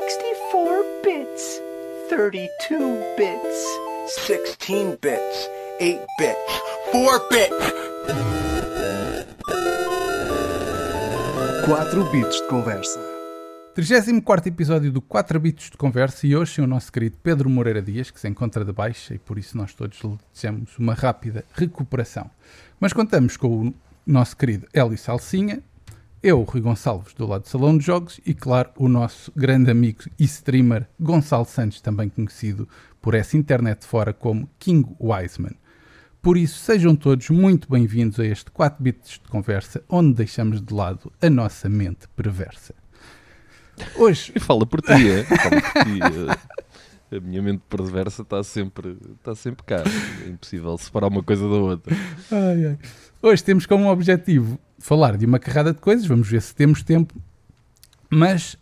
64 bits, 32 bits, 16 bits, 8 bits, 4 bits. 4 bits de conversa. 34 episódio do 4 Bits de Conversa e hoje é o nosso querido Pedro Moreira Dias, que se encontra de baixa e por isso nós todos lhe desejamos uma rápida recuperação. Mas contamos com o nosso querido Hélio Salsinha, eu, Rui Gonçalves, do lado do Salão de Jogos e, claro, o nosso grande amigo e streamer Gonçalo Santos, também conhecido por essa internet fora como King Wiseman. Por isso, sejam todos muito bem-vindos a este 4 Bits de Conversa, onde deixamos de lado a nossa mente perversa. Hoje. Fala por ti, é? Fala por ti. é. A minha mente perversa está sempre, está sempre cá. É impossível separar uma coisa da outra. Ai, ai. Hoje temos como objetivo falar de uma carrada de coisas, vamos ver se temos tempo. Mas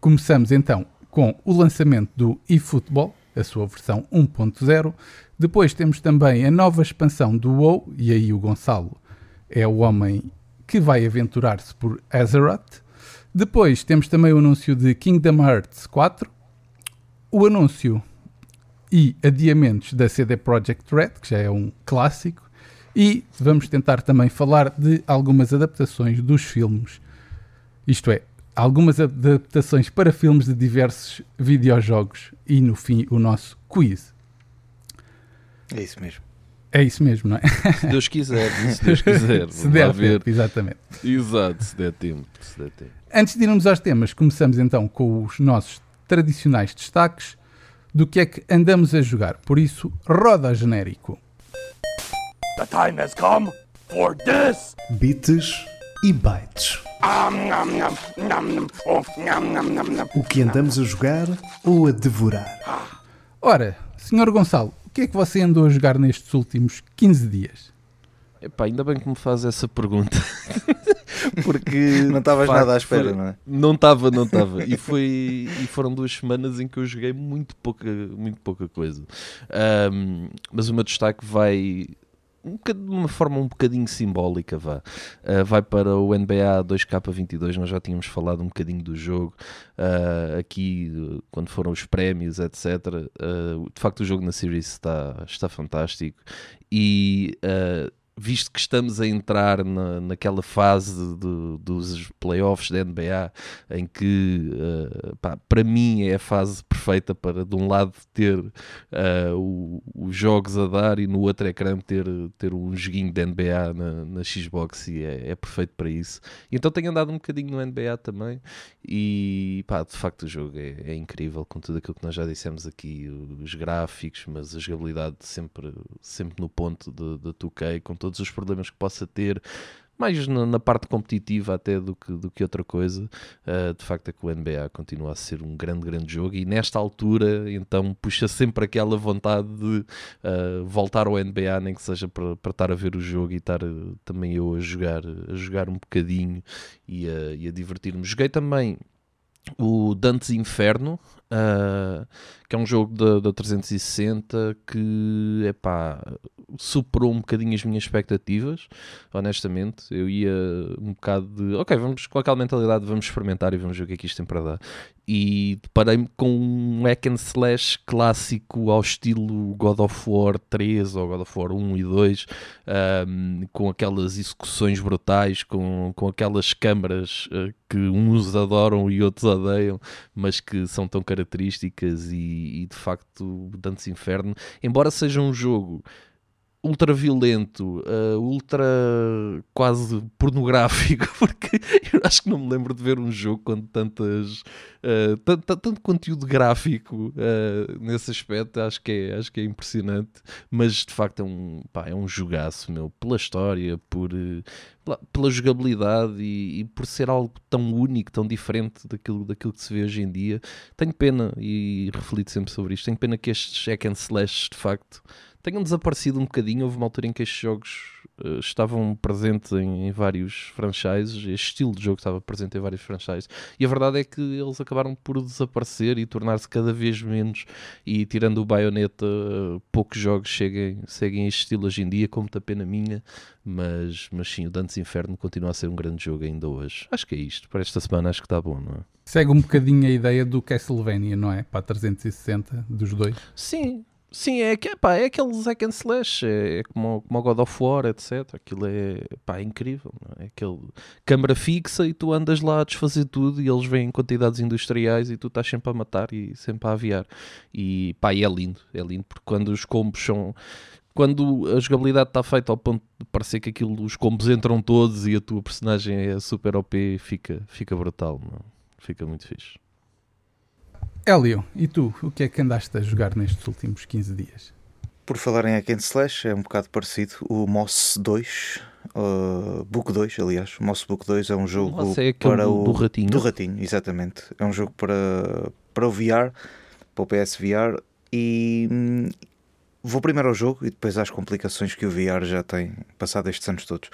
começamos então com o lançamento do eFootball, a sua versão 1.0. Depois temos também a nova expansão do WoW, e aí o Gonçalo é o homem que vai aventurar-se por Azeroth. Depois temos também o anúncio de Kingdom Hearts 4, o anúncio e adiamentos da CD Projekt Red, que já é um clássico, e vamos tentar também falar de algumas adaptações dos filmes, isto é, algumas adaptações para filmes de diversos videojogos e no fim o nosso quiz. É isso mesmo. É isso mesmo, não é? Se Deus quiser, se Deus quiser. se der tempo, exatamente. Exato, se der tempo. Se der tempo. Antes de irmos aos temas, começamos então com os nossos tradicionais destaques do que é que andamos a jogar. Por isso, roda genérico. The time has come for this. Bits e bytes. Um. O que andamos a jogar ou a devorar? Ora, Sr. Gonçalo, o que é que você andou a jogar nestes últimos 15 dias? Epá, ainda bem que me faz essa pergunta. Porque. Não estavas nada à espera, foi- não é? Não estava, não estava. E, foi, e foram duas semanas em que eu joguei muito pouca, muito pouca coisa. Ahm, mas o meu destaque vai. Um de uma forma um bocadinho simbólica, vá. Ah, vai para o NBA 2K22. Nós já tínhamos falado um bocadinho do jogo ah, aqui, quando foram os prémios, etc. Ah, de facto, o jogo na Series está, está fantástico. E visto que estamos a entrar na, naquela fase de- dos playoffs da NBA, em que, eh, pá, para mim, é a fase perfeita para, de um lado, ter o- os jogos a dar e no outro ecrã ter, ter um joguinho de NBA na, na Xbox, e é, é perfeito para isso. Então tenho andado um bocadinho no NBA também, e pá, de facto, o jogo é, é incrível, com tudo aquilo que nós já dissemos aqui, os gráficos, mas a jogabilidade sempre, sempre no ponto de 2K, com todos os problemas que possa ter, mais na, na parte competitiva até do que, do que outra coisa. Uh, de facto é que o NBA continua a ser um grande, grande jogo e nesta altura então puxa sempre aquela vontade de uh, voltar ao NBA, nem que seja para, para estar a ver o jogo e estar uh, também eu a jogar, a jogar um bocadinho e a, e a divertir-me. Joguei também o Dantes Inferno, uh, que é um jogo da, da 360 que epá, superou um bocadinho as minhas expectativas, honestamente. Eu ia um bocado de ok, vamos com aquela mentalidade, vamos experimentar e vamos ver o que é que isto tem para dar. E deparei-me com um hack and slash clássico ao estilo God of War 3 ou God of War 1 e 2, um, com aquelas execuções brutais, com, com aquelas câmaras uh, que uns adoram e outros odeiam, mas que são tão características e, e, de facto Dantes Inferno, embora seja um jogo ultra violento, uh, ultra quase pornográfico, porque eu acho que não me lembro de ver um jogo com tantas uh, tanto, conteúdo gráfico uh, nesse aspecto, acho que, é, acho que é impressionante, mas de facto é um, pá, é um jogaço meu, pela história, por, pela, pela jogabilidade e, e por ser algo tão único, tão diferente daquilo, daquilo que se vê hoje em dia. Tenho pena, e reflito sempre sobre isto, tenho pena que estes hack and slash de facto tenham desaparecido um bocadinho. Houve uma altura em que estes jogos eh, estavam presentes em, em vários franchises, este estilo de jogo estava presente em vários franchises, e a verdade é que eles acabaram por desaparecer e tornar-se cada vez menos, e tirando o Bayonetta, eh, poucos jogos seguem, seguem este estilo hoje em dia, como muita pena minha, mas, mas sim, o Dantes Inferno continua a ser um grande jogo ainda hoje. Acho que é isto, para esta semana acho que está bom, não é? Segue um bocadinho a ideia do Castlevania, não é? Para a 360 dos dois. Sim, sim, é, que, pá, é aquele Zack and Slash, é, é como, como o God of War, etc. Aquilo é, pá, é incrível, não é? Aquele câmara fixa e tu andas lá a desfazer tudo e eles vêm em quantidades industriais e tu estás sempre a matar e sempre a aviar. E pá, e é lindo, é lindo, porque quando os combos são quando a jogabilidade está feita ao ponto de parecer que aquilo, os combos entram todos e a tua personagem é super OP, fica, fica brutal, não? fica muito fixe. Hélio, e tu, o que é que andaste a jogar nestes últimos 15 dias? Por falar em Hack and Slash, é um bocado parecido. O Moss 2, uh, Book 2, aliás. O Moss Book 2 é um jogo Moss é aquele para do- o. do ratinho? Do ratinho, exatamente. É um jogo para, para o VR, para o PSVR. E hum, vou primeiro ao jogo e depois às complicações que o VR já tem passado estes anos todos.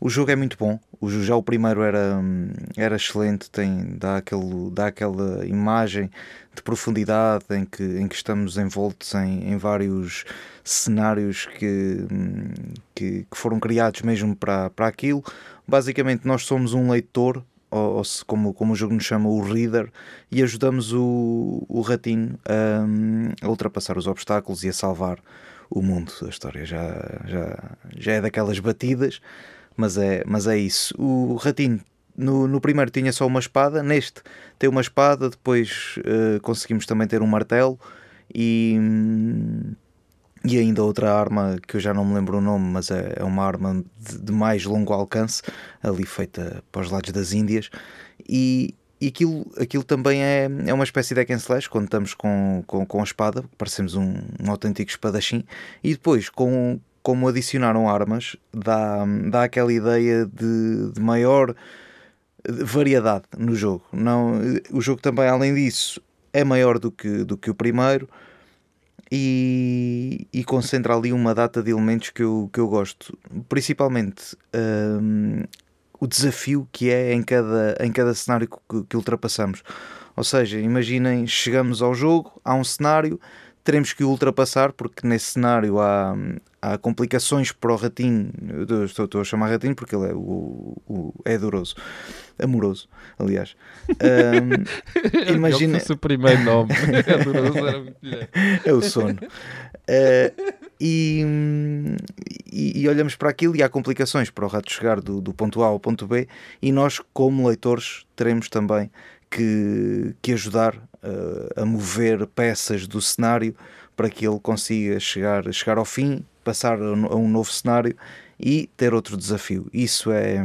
O jogo é muito bom. O, já o primeiro era, hum, era excelente, tem, dá, aquele, dá aquela imagem de profundidade em que, em que estamos envoltos em, em vários cenários que, hum, que, que foram criados mesmo para, para aquilo. Basicamente, nós somos um leitor, ou, ou se- como, como o jogo nos chama, o reader, e ajudamos o, o ratinho a, hum, a ultrapassar os obstáculos e a salvar o mundo. A história já, já, já é daquelas batidas, mas é, mas é isso. O ratinho no, no primeiro tinha só uma espada, neste tem uma espada, depois eh, conseguimos também ter um martelo e, e ainda outra arma que eu já não me lembro o nome, mas é, é uma arma de, de mais longo alcance, ali feita para os lados das Índias. E, e aquilo, aquilo também é, é uma espécie de hack and slash quando estamos com, com, com a espada, parecemos um, um autêntico espadachim, e depois com, como adicionaram armas, dá, dá aquela ideia de, de maior variedade no jogo. Não, o jogo também, além disso, é maior do que, do que o primeiro e, e concentra ali uma data de elementos que eu, que eu gosto. Principalmente hum, o desafio que é em cada, em cada cenário que, que ultrapassamos. Ou seja, imaginem, chegamos ao jogo, há um cenário, teremos que o ultrapassar, porque nesse cenário há, há complicações para o ratinho. Estou, estou a chamar ratinho porque ele é, o, o- é doroso, amoroso, aliás. Hum, imagina, Ele fosse o primeiro nome. Era melhor. é o sono. Eh, e, e- e olhamos para aquilo e há complicações para o rato chegar do, do ponto A ao ponto B e nós, como leitores, teremos também que, que ajudar eh, a mover peças do cenário para que ele consiga chegar, chegar ao fim, passar a, um novo cenário e ter outro desafio. Isso é.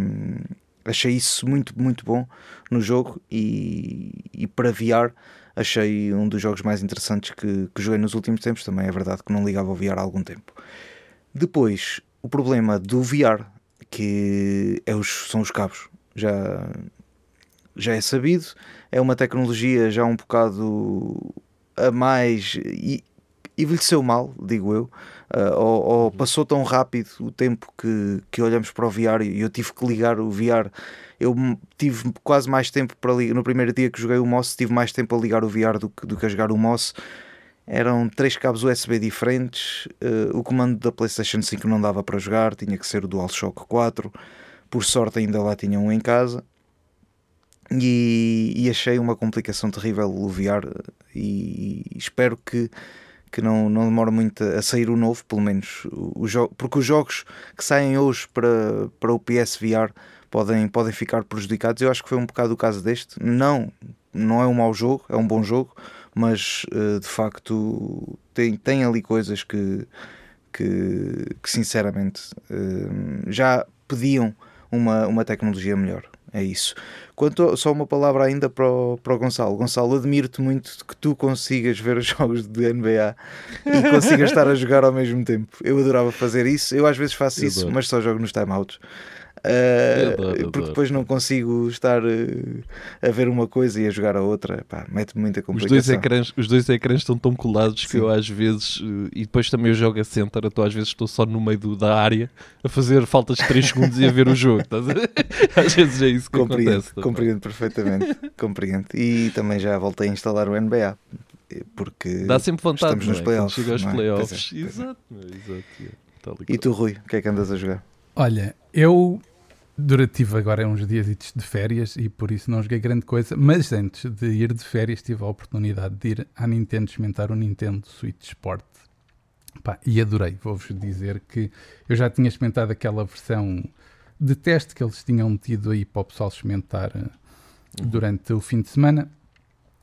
Achei isso muito, muito bom no jogo e, e para VR achei um dos jogos mais interessantes que, que joguei nos últimos tempos. Também é verdade que não ligava ao VR há algum tempo. Depois, o problema do VR, que é os, são os cabos. Já, já é sabido, é uma tecnologia já um bocado a mais. e envelheceu mal, digo eu, ah, ou, ou passou tão rápido o tempo que, que olhamos para o VR e eu tive que ligar o VR. Eu tive quase mais tempo para ligar. No primeiro dia que joguei o Moss, tive mais tempo a ligar o VR do que, do que a jogar o Moss. Eram três cabos USB diferentes. eh, o comando da PlayStation 5 não dava para jogar, tinha que ser o DualShock 4. Por sorte, ainda lá tinha um em casa. E, e achei uma complicação terrível o VR. E espero que, que não, não demore muito a sair o novo, pelo menos. O, o porque os jogos que saem hoje para, para o PSVR podem, podem ficar prejudicados. Eu acho que foi um bocado o caso deste. Não, não é um mau jogo, é um bom jogo, mas eh, de facto tem, tem ali coisas que, que, que, sinceramente eh, já pediam uma, uma tecnologia melhor. É isso. Quanto só uma palavra ainda para o, para o Gonçalo. Gonçalo, admiro-te muito que tu consigas ver os jogos de NBA e consigas estar a jogar ao mesmo tempo. Eu adorava fazer isso. Eu às vezes faço Eu isso, adoro. mas só jogo nos timeouts. Uh, adoro, porque adoro. depois não consigo estar uh, a ver uma coisa e a jogar a outra. Pá, mete muita Os complicação. dois, ecrãs, os dois ecrãs estão tão colados que Sim. eu às vezes, eh, e depois também eu jogo a center, então às vezes estou só no meio do- da área a fazer faltas de 3 segundos e a ver o jogo. estás a ver? Às vezes é isso que Compreendo, acontece. também. compreendo perfeitamente. compreendo. E também já voltei a instalar o NBA. Porque Dá sempre vontade, Estamos nos é? playoffs, chega aos não é? playoffs. É, é. Exato, exato. Tá E tu, Rui, o que é que andas a jogar? Olha, eu durante tive agora uns dias de férias e por isso não joguei grande coisa, mas antes de ir de férias tive a oportunidade de ir à Nintendo experimentar o Nintendo Switch Sport. Pá, e adorei, vou-vos dizer que eu já tinha experimentado aquela versão de teste que eles tinham metido aí para o pessoal experimentar eh, durante o fim de semana.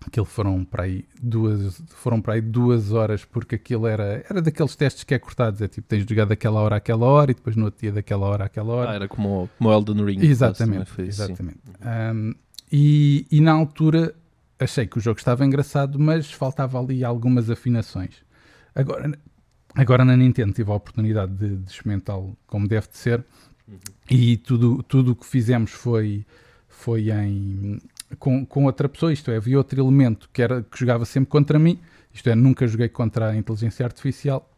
Aquilo foram para aí duas, foram para aí duas horas, porque aquilo era, era daqueles testes que é cortados, é tipo, tens de jogar daquela hora àquela hora e depois no outro dia daquela hora àquela hora. Ah, era como, o- como Elden Ring. Exatamente, foi assim. exatamente. Um, e, e na altura achei que o jogo estava engraçado, mas faltava ali algumas afinações. Agora, agora na Nintendo tive a oportunidade de, de experimentá-lo como deve de ser e tudo tudo o que fizemos foi, foi em, com, com outra pessoa, isto é, havia outro elemento que, era, que jogava sempre contra mim, isto é, nunca joguei contra a inteligência artificial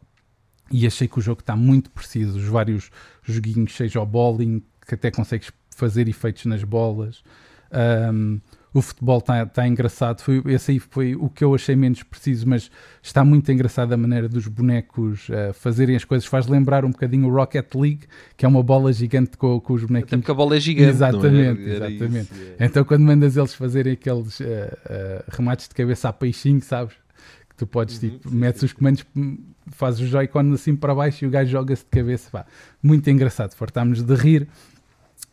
e achei que o jogo está muito preciso, os vários joguinhos, seja o bowling, que até consegues fazer efeitos nas bolas. Um, o futebol está tá engraçado. Foi, esse aí foi o que eu achei menos preciso, mas está muito engraçado a maneira dos bonecos uh, fazerem as coisas. Faz lembrar um bocadinho o Rocket League, que é uma bola gigante com, com os Até bonequinhos. porque a bola é gigante. Exatamente, não é? Era exatamente. isso, é. Então, quando mandas eles fazerem aqueles uh, uh, remates de cabeça a peixinho, sabes? Que tu podes, Uhum, tipo, metes os comandos, hum, fazes o Joy-Con assim para baixo e o gajo joga-se de cabeça. Pá. Muito engraçado, fartámos de rir.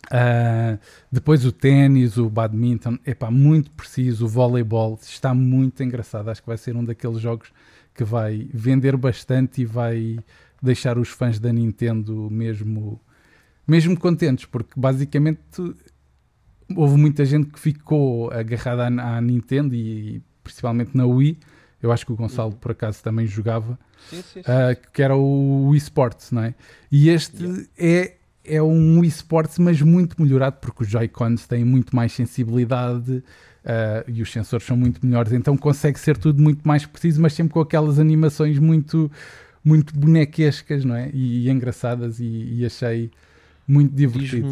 Uh, depois o ténis, o badminton, epá, muito preciso, o voleibol, está muito engraçado. Acho que vai ser um daqueles jogos que vai vender bastante e vai deixar os fãs da Nintendo mesmo, mesmo contentes, porque basicamente houve muita gente que ficou agarrada à, à Nintendo e principalmente na Wii. Eu acho que o Gonçalo por acaso também jogava, Sim, sim, sim. uh, que era o Wii Sports, não é? E este é é um eSports, mas muito melhorado, porque os Joy-Cons têm muito mais sensibilidade uh, e os sensores são muito melhores, então consegue ser tudo muito mais preciso, mas sempre com aquelas animações muito, muito bonequescas, não é? E, e engraçadas, e, e, achei muito divertido.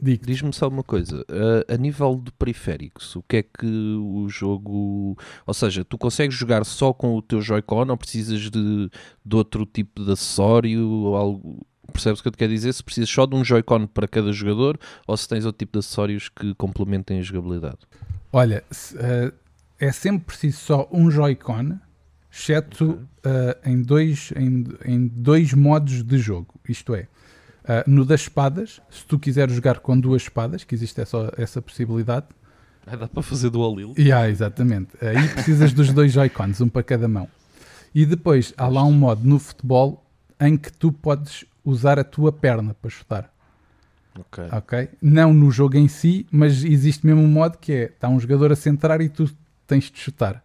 Diz-me diz só uma coisa, a, a nível de periféricos, o que é que o jogo. Ou seja, tu consegues jogar só com o teu Joy-Con ou precisas de, de outro tipo de acessório ou algo. Percebes o que eu te quero dizer? Se precisas só de um Joy-Con para cada jogador ou se tens outro tipo de acessórios que complementem a jogabilidade? Olha, se, uh, é sempre preciso só um Joy-Con, exceto uh, em, dois, em, em dois modos de jogo. Isto é, uh, no das espadas, se tu quiseres jogar com duas espadas, que existe essa, essa possibilidade. Ah, dá para fazer dual lil? Yeah, exatamente. Aí precisas dos dois Joy-Cons, um para cada mão. E depois há lá um modo no futebol em que tu podes usar a tua perna para chutar. Ok. Não no jogo em si, mas existe mesmo um modo que é: está um jogador a centrar e tu tens de chutar.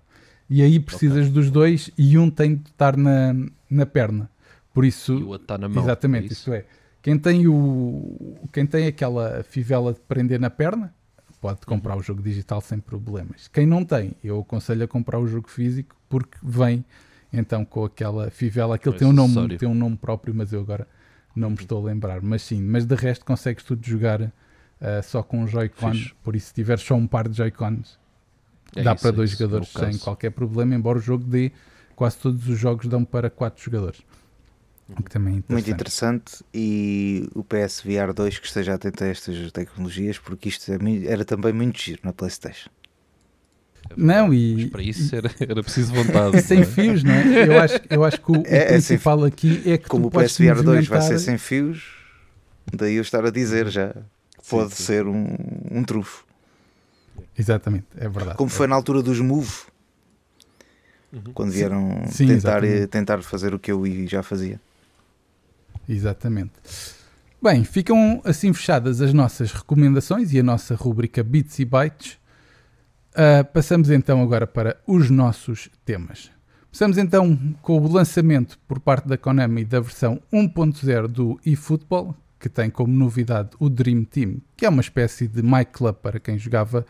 E aí precisas okay. dos dois e um tem de estar na, na perna. Por isso. E o outro está na mão. Exatamente, é isso? isso é. Quem tem, o, quem tem aquela fivela de prender na perna pode comprar o jogo digital sem problemas. Quem não tem, eu aconselho a comprar o jogo físico porque vem então com aquela fivela. Aquilo tem um, nome, tem um nome próprio, mas eu agora não me estou a lembrar. Mas sim, mas de resto consegues tudo jogar uh, só com um Joy-Con. Por isso, se tiveres só um par de Joy-Cons, é dá isso, para é dois isso, jogadores sem qualquer problema. Embora o jogo dê, quase todos os jogos dão para quatro jogadores. O que também é interessante. Muito interessante. E o PSVR 2 que esteja atento a estas tecnologias, porque isto é, era também muito giro na PlayStation. Não, e. Mas para isso era, era preciso vontade. Sem é? fios, não é? Eu acho, eu acho que o, É, o é principal aqui é que Como tu o PSVR 2 vai movimentar- ser sem fios, daí eu estar a dizer já. Pode sim. ser um, um trufo. Exatamente, é verdade. Como foi na altura dos Move, Uhum. quando vieram Sim, tentar, exatamente. tentar fazer o que eu já fazia. Exatamente. Bem, ficam assim fechadas as nossas recomendações e a nossa rubrica Bits e Bytes. Ah, passamos então agora para os nossos temas. Começamos então com o lançamento por parte da Konami da versão 1.0 do eFootball, que tem como novidade o Dream Team, que é uma espécie de My Club para quem jogava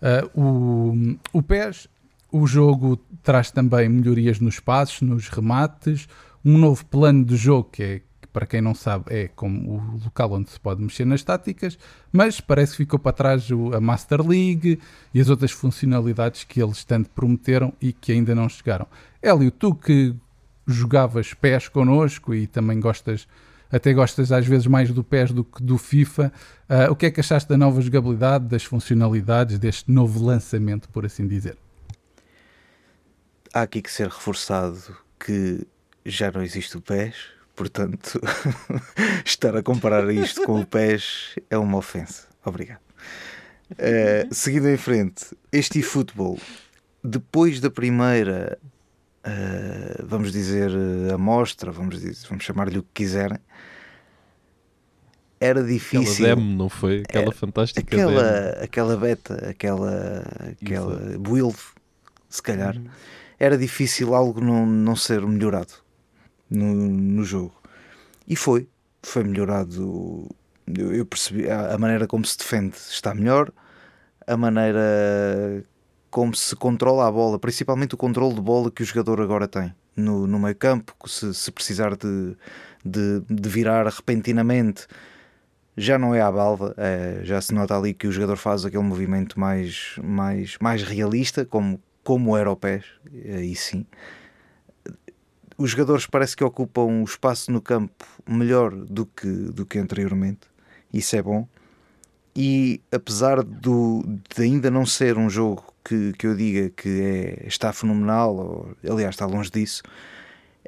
uh, o, o PES. O jogo traz também melhorias nos passos, nos remates, um novo plano de jogo que é para quem não sabe é como o local onde se pode mexer nas táticas, mas parece que ficou para trás a Master League e as outras funcionalidades que eles tanto prometeram e que ainda não chegaram. Hélio, tu que jogavas PES connosco e também gostas, até gostas às vezes mais do PES do que do FIFA, ah, o que é que achaste da nova jogabilidade, das funcionalidades, deste novo lançamento, por assim dizer? Há aqui que ser reforçado que já não existe o PES, portanto, estar a comparar isto com o PES é uma ofensa. Obrigado. Eh, seguindo em frente, este eFootball, depois da primeira, eh, vamos dizer, eh, amostra, vamos, dizer, vamos chamar-lhe o que quiserem, era Aquela difícil. demo, não foi? Aquela fantástica demo. aquela, aquela beta, aquela, aquela build, se calhar, era difícil algo não, não ser melhorado no, no jogo. E foi, foi melhorado. Eu, eu percebi a, a maneira como se defende está melhor, a maneira como se controla a bola, principalmente o controle de bola que o jogador agora tem no, no meio campo, se, se precisar de, de, de virar repentinamente já não é à balda, é, já se nota ali que o jogador faz aquele movimento mais, mais, mais realista, como, como era o pés, aí sim. Os jogadores parece que ocupam o espaço no campo melhor do que, do que anteriormente, isso é bom. E apesar do, de ainda não ser um jogo que, que eu diga que é, está fenomenal, ou, aliás, está longe disso,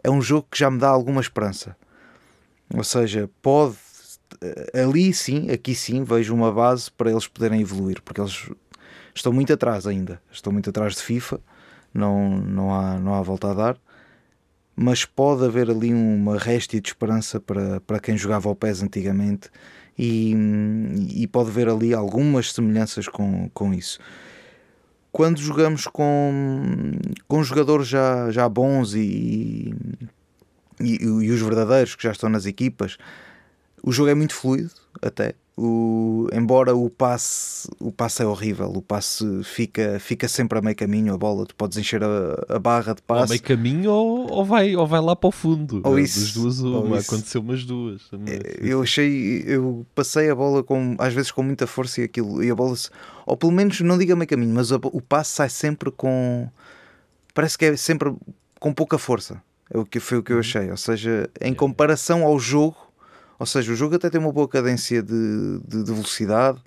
é um jogo que já me dá alguma esperança. Ou seja, pode ali sim, aqui sim, vejo uma base para eles poderem evoluir, porque eles estão muito atrás ainda, estão muito atrás de FIFA, não, não, há, não há volta a dar, mas pode haver ali uma réstia de esperança para, para quem jogava ao PES antigamente e, e pode haver ali algumas semelhanças com, com isso. Quando jogamos com, com jogadores já, já bons e, e, e os verdadeiros que já estão nas equipas, o jogo é muito fluido, até. O, embora o passe, o passe é horrível, o passe fica, fica sempre a meio caminho, a bola, tu podes encher a, a barra de Ao passe. meio caminho ou, ou, vai, ou vai lá para o fundo. Ou É, isso, duas, ou uma. isso. Aconteceu umas duas. também. Eu achei, eu passei a bola com, às vezes com muita força e aquilo, e a bola, ou pelo menos não diga meio caminho, mas a o passe sai sempre com, parece que é sempre com pouca força. É o que foi o que eu achei. Ou seja, em comparação ao jogo, ou seja, o jogo até tem uma boa cadência de, de, de velocidade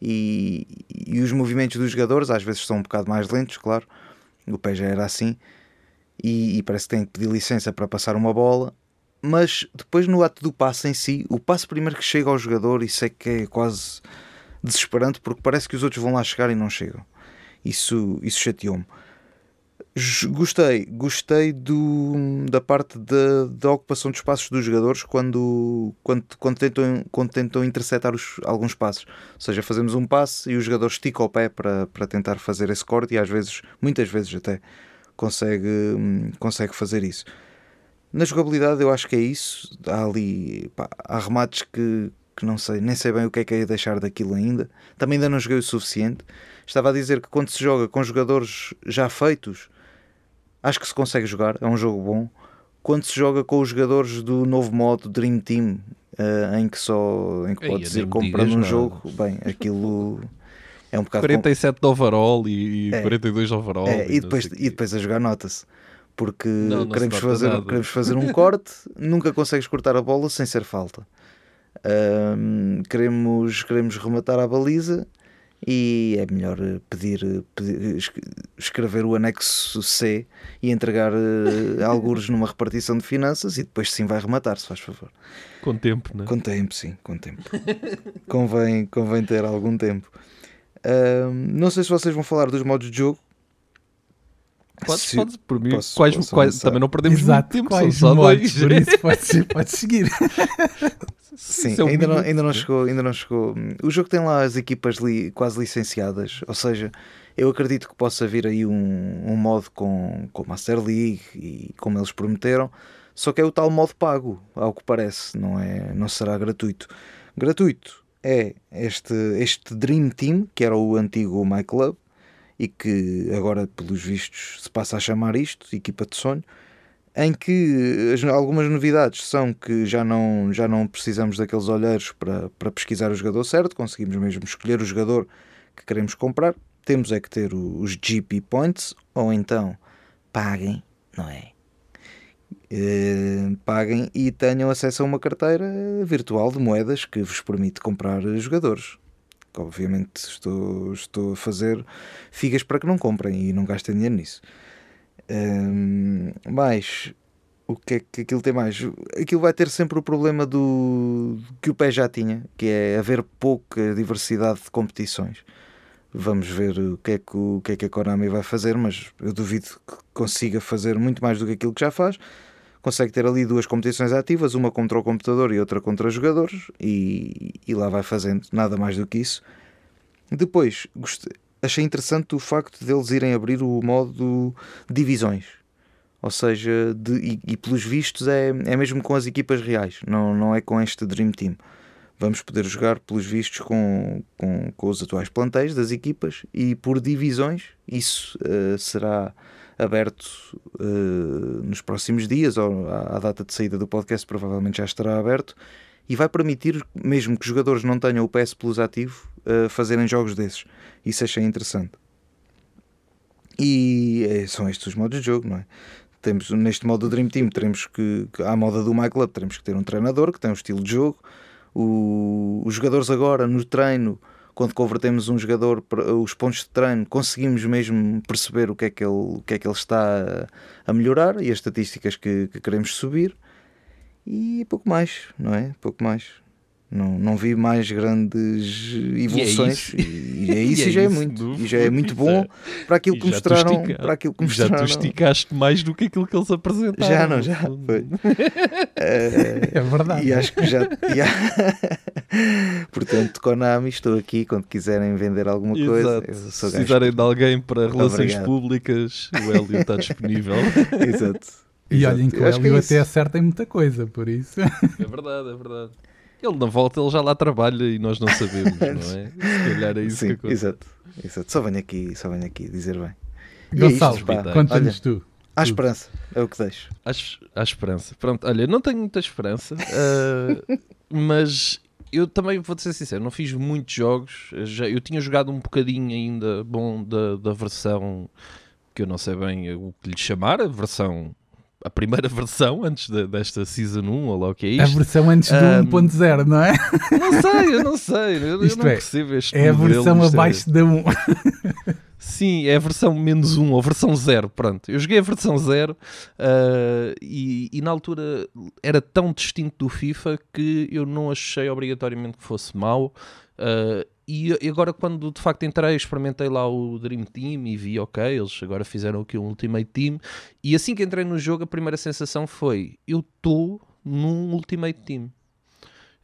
e, e os movimentos dos jogadores às vezes são um bocado mais lentos, claro. O pé já era assim e, e parece que tem que pedir licença para passar uma bola. Mas depois no ato do passe em si, o passe primeiro que chega ao jogador, isso é que é quase desesperante porque parece que os outros vão lá chegar e não chegam. Isso, isso chateou-me. Gostei, gostei do, da parte da, da ocupação dos passos dos jogadores quando, quando, quando, tentam, quando tentam interceptar os, alguns passos. Ou seja, fazemos um passe e o jogador estica o pé para, para tentar fazer esse corte e às vezes, muitas vezes até, consegue, consegue fazer isso. Na jogabilidade eu acho que é isso. Há ali pá, há remates que, que não sei, nem sei bem o que é que é deixar daquilo ainda. Também ainda não joguei o suficiente. Estava a dizer que quando se joga com jogadores já feitos, acho que se consegue jogar, é um jogo bom. Quando se joga com os jogadores do novo modo Dream Team, eh, em que só em que Ei, podes ir comprando um jogo, bem, aquilo é um bocado 47 de overall e, e É. 42 de overall. é, e, não depois, e depois a jogar nota-se. Porque Não, não queremos, fazer, nada. queremos fazer um corte, nunca consegues cortar a bola sem ser falta. Ahm, queremos, queremos rematar a baliza e é melhor eh, pedir, eh, pedir- es- escrever o anexo C e entregar eh, algures numa repartição de finanças e depois sim vai rematar, se faz favor. Com tempo, né? Com tempo, sim, com tempo. convém, convém ter algum tempo. Ahm, não sei se vocês vão falar dos modos de jogo. Podes, Se- podes, por mim. posso- quais, posso quais- também não perdemos Exato, muito tempo, quais são só modos, dois. por isso pode, pode seguir. Sim, é ainda, não, ainda, não né? chegou, ainda não chegou. O jogo tem lá as equipas li- quase licenciadas, ou seja, eu acredito que possa vir aí um, um modo com, com Master League e como eles prometeram. Só que é o tal modo pago, ao que parece, não, é, não será gratuito. Gratuito é este, este Dream Team, que era o antigo My Club, e que agora, pelos vistos, se passa a chamar isto, equipa de sonho, em que as- algumas novidades são que já não, já não precisamos daqueles olheiros para, para pesquisar o jogador certo, conseguimos mesmo escolher o jogador que queremos comprar. Temos é que ter os GP Points, ou então paguem, não é? Eh, paguem e tenham acesso a uma carteira virtual de moedas que vos permite comprar jogadores. Que, Obviamente estou, estou a fazer figas para que não comprem e não gastem dinheiro nisso. Hum, mais o que é que aquilo tem mais? Aquilo vai ter sempre o problema do que o pé já tinha, que é haver pouca diversidade de competições. Vamos ver o que é que, o, que, é que a Konami vai fazer, mas eu duvido que consiga fazer muito mais do que aquilo que já faz. Consegue ter ali duas competições ativas, uma contra o computador e outra contra jogadores, e, e lá vai fazendo, nada mais do que isso. Depois, goste- achei interessante o facto deles irem abrir o modo divisões. Ou seja, de- e, e pelos vistos é, é mesmo com as equipas reais, não, não é com este Dream Team. Vamos poder jogar, pelos vistos, com, com, com os atuais plantéis das equipas e por divisões. Isso eh, será aberto eh, nos próximos dias, ou à, à data de saída do podcast, provavelmente já estará aberto. E vai permitir, mesmo que os jogadores não tenham o PS Plus ativo, eh, fazerem jogos desses. Isso achei interessante. E eh, são estes os modos de jogo, não é? Temos neste modo do Dream Team, teremos que, à moda do My Club, teremos que ter um treinador que tem um estilo de jogo. O- os jogadores agora no treino, quando convertemos um jogador para os pontos de treino, conseguimos mesmo perceber o que é que ele, o que é que ele está a, a melhorar e as estatísticas que, que queremos subir. E pouco mais, não é? Pouco mais. Não, não vi mais grandes evoluções. isso. E, é isso e, é já é muito. E já é muito bom para aquilo que já mostraram. Para aquilo que Já mostraram. tu esticaste mais do que aquilo que eles apresentaram. Já não, já foi. É verdade. e acho que já. Portanto, Konami, estou aqui quando quiserem vender alguma coisa. Se precisarem de alguém para relações Obrigado. públicas, o Hélio está disponível. Exato. E Exato. olhem que acho que é até isso. acerta em muita coisa, por isso. É verdade, é verdade. Ele na volta ele já lá trabalha e nós não sabemos, não é? Se calhar é isso Sim, que acontece. exato. exato. Só venho aqui, só venho aqui dizer bem. E é Gonçalo, pá. conta-nos tu. Há esperança, é o que deixo. Há, es- há esperança. Pronto, olha, não tenho muita esperança, ah, mas eu também vou-te ser sincero, não fiz muitos jogos. Já, eu tinha jogado um bocadinho ainda bom da, da versão que eu não sei bem o que lhe chamar, a versão. A primeira versão antes da- desta Season 1, ou lá o que é A isto. versão antes do Ahm, 1.0, não é? Não sei, eu não sei. Eu, eu Isto não é, percebo este É a versão é- abaixo da 1. Sim, é a versão menos 1 ou versão 0. Pronto, eu joguei a versão 0 ah, e, e na altura era tão distinto do FIFA que eu não achei obrigatoriamente que fosse mau. ah, e e agora, quando de facto entrei, experimentei lá o Dream Team e vi, ok, eles agora fizeram aqui um Ultimate Team. E assim que entrei no jogo, a primeira sensação foi: eu estou num Ultimate Team.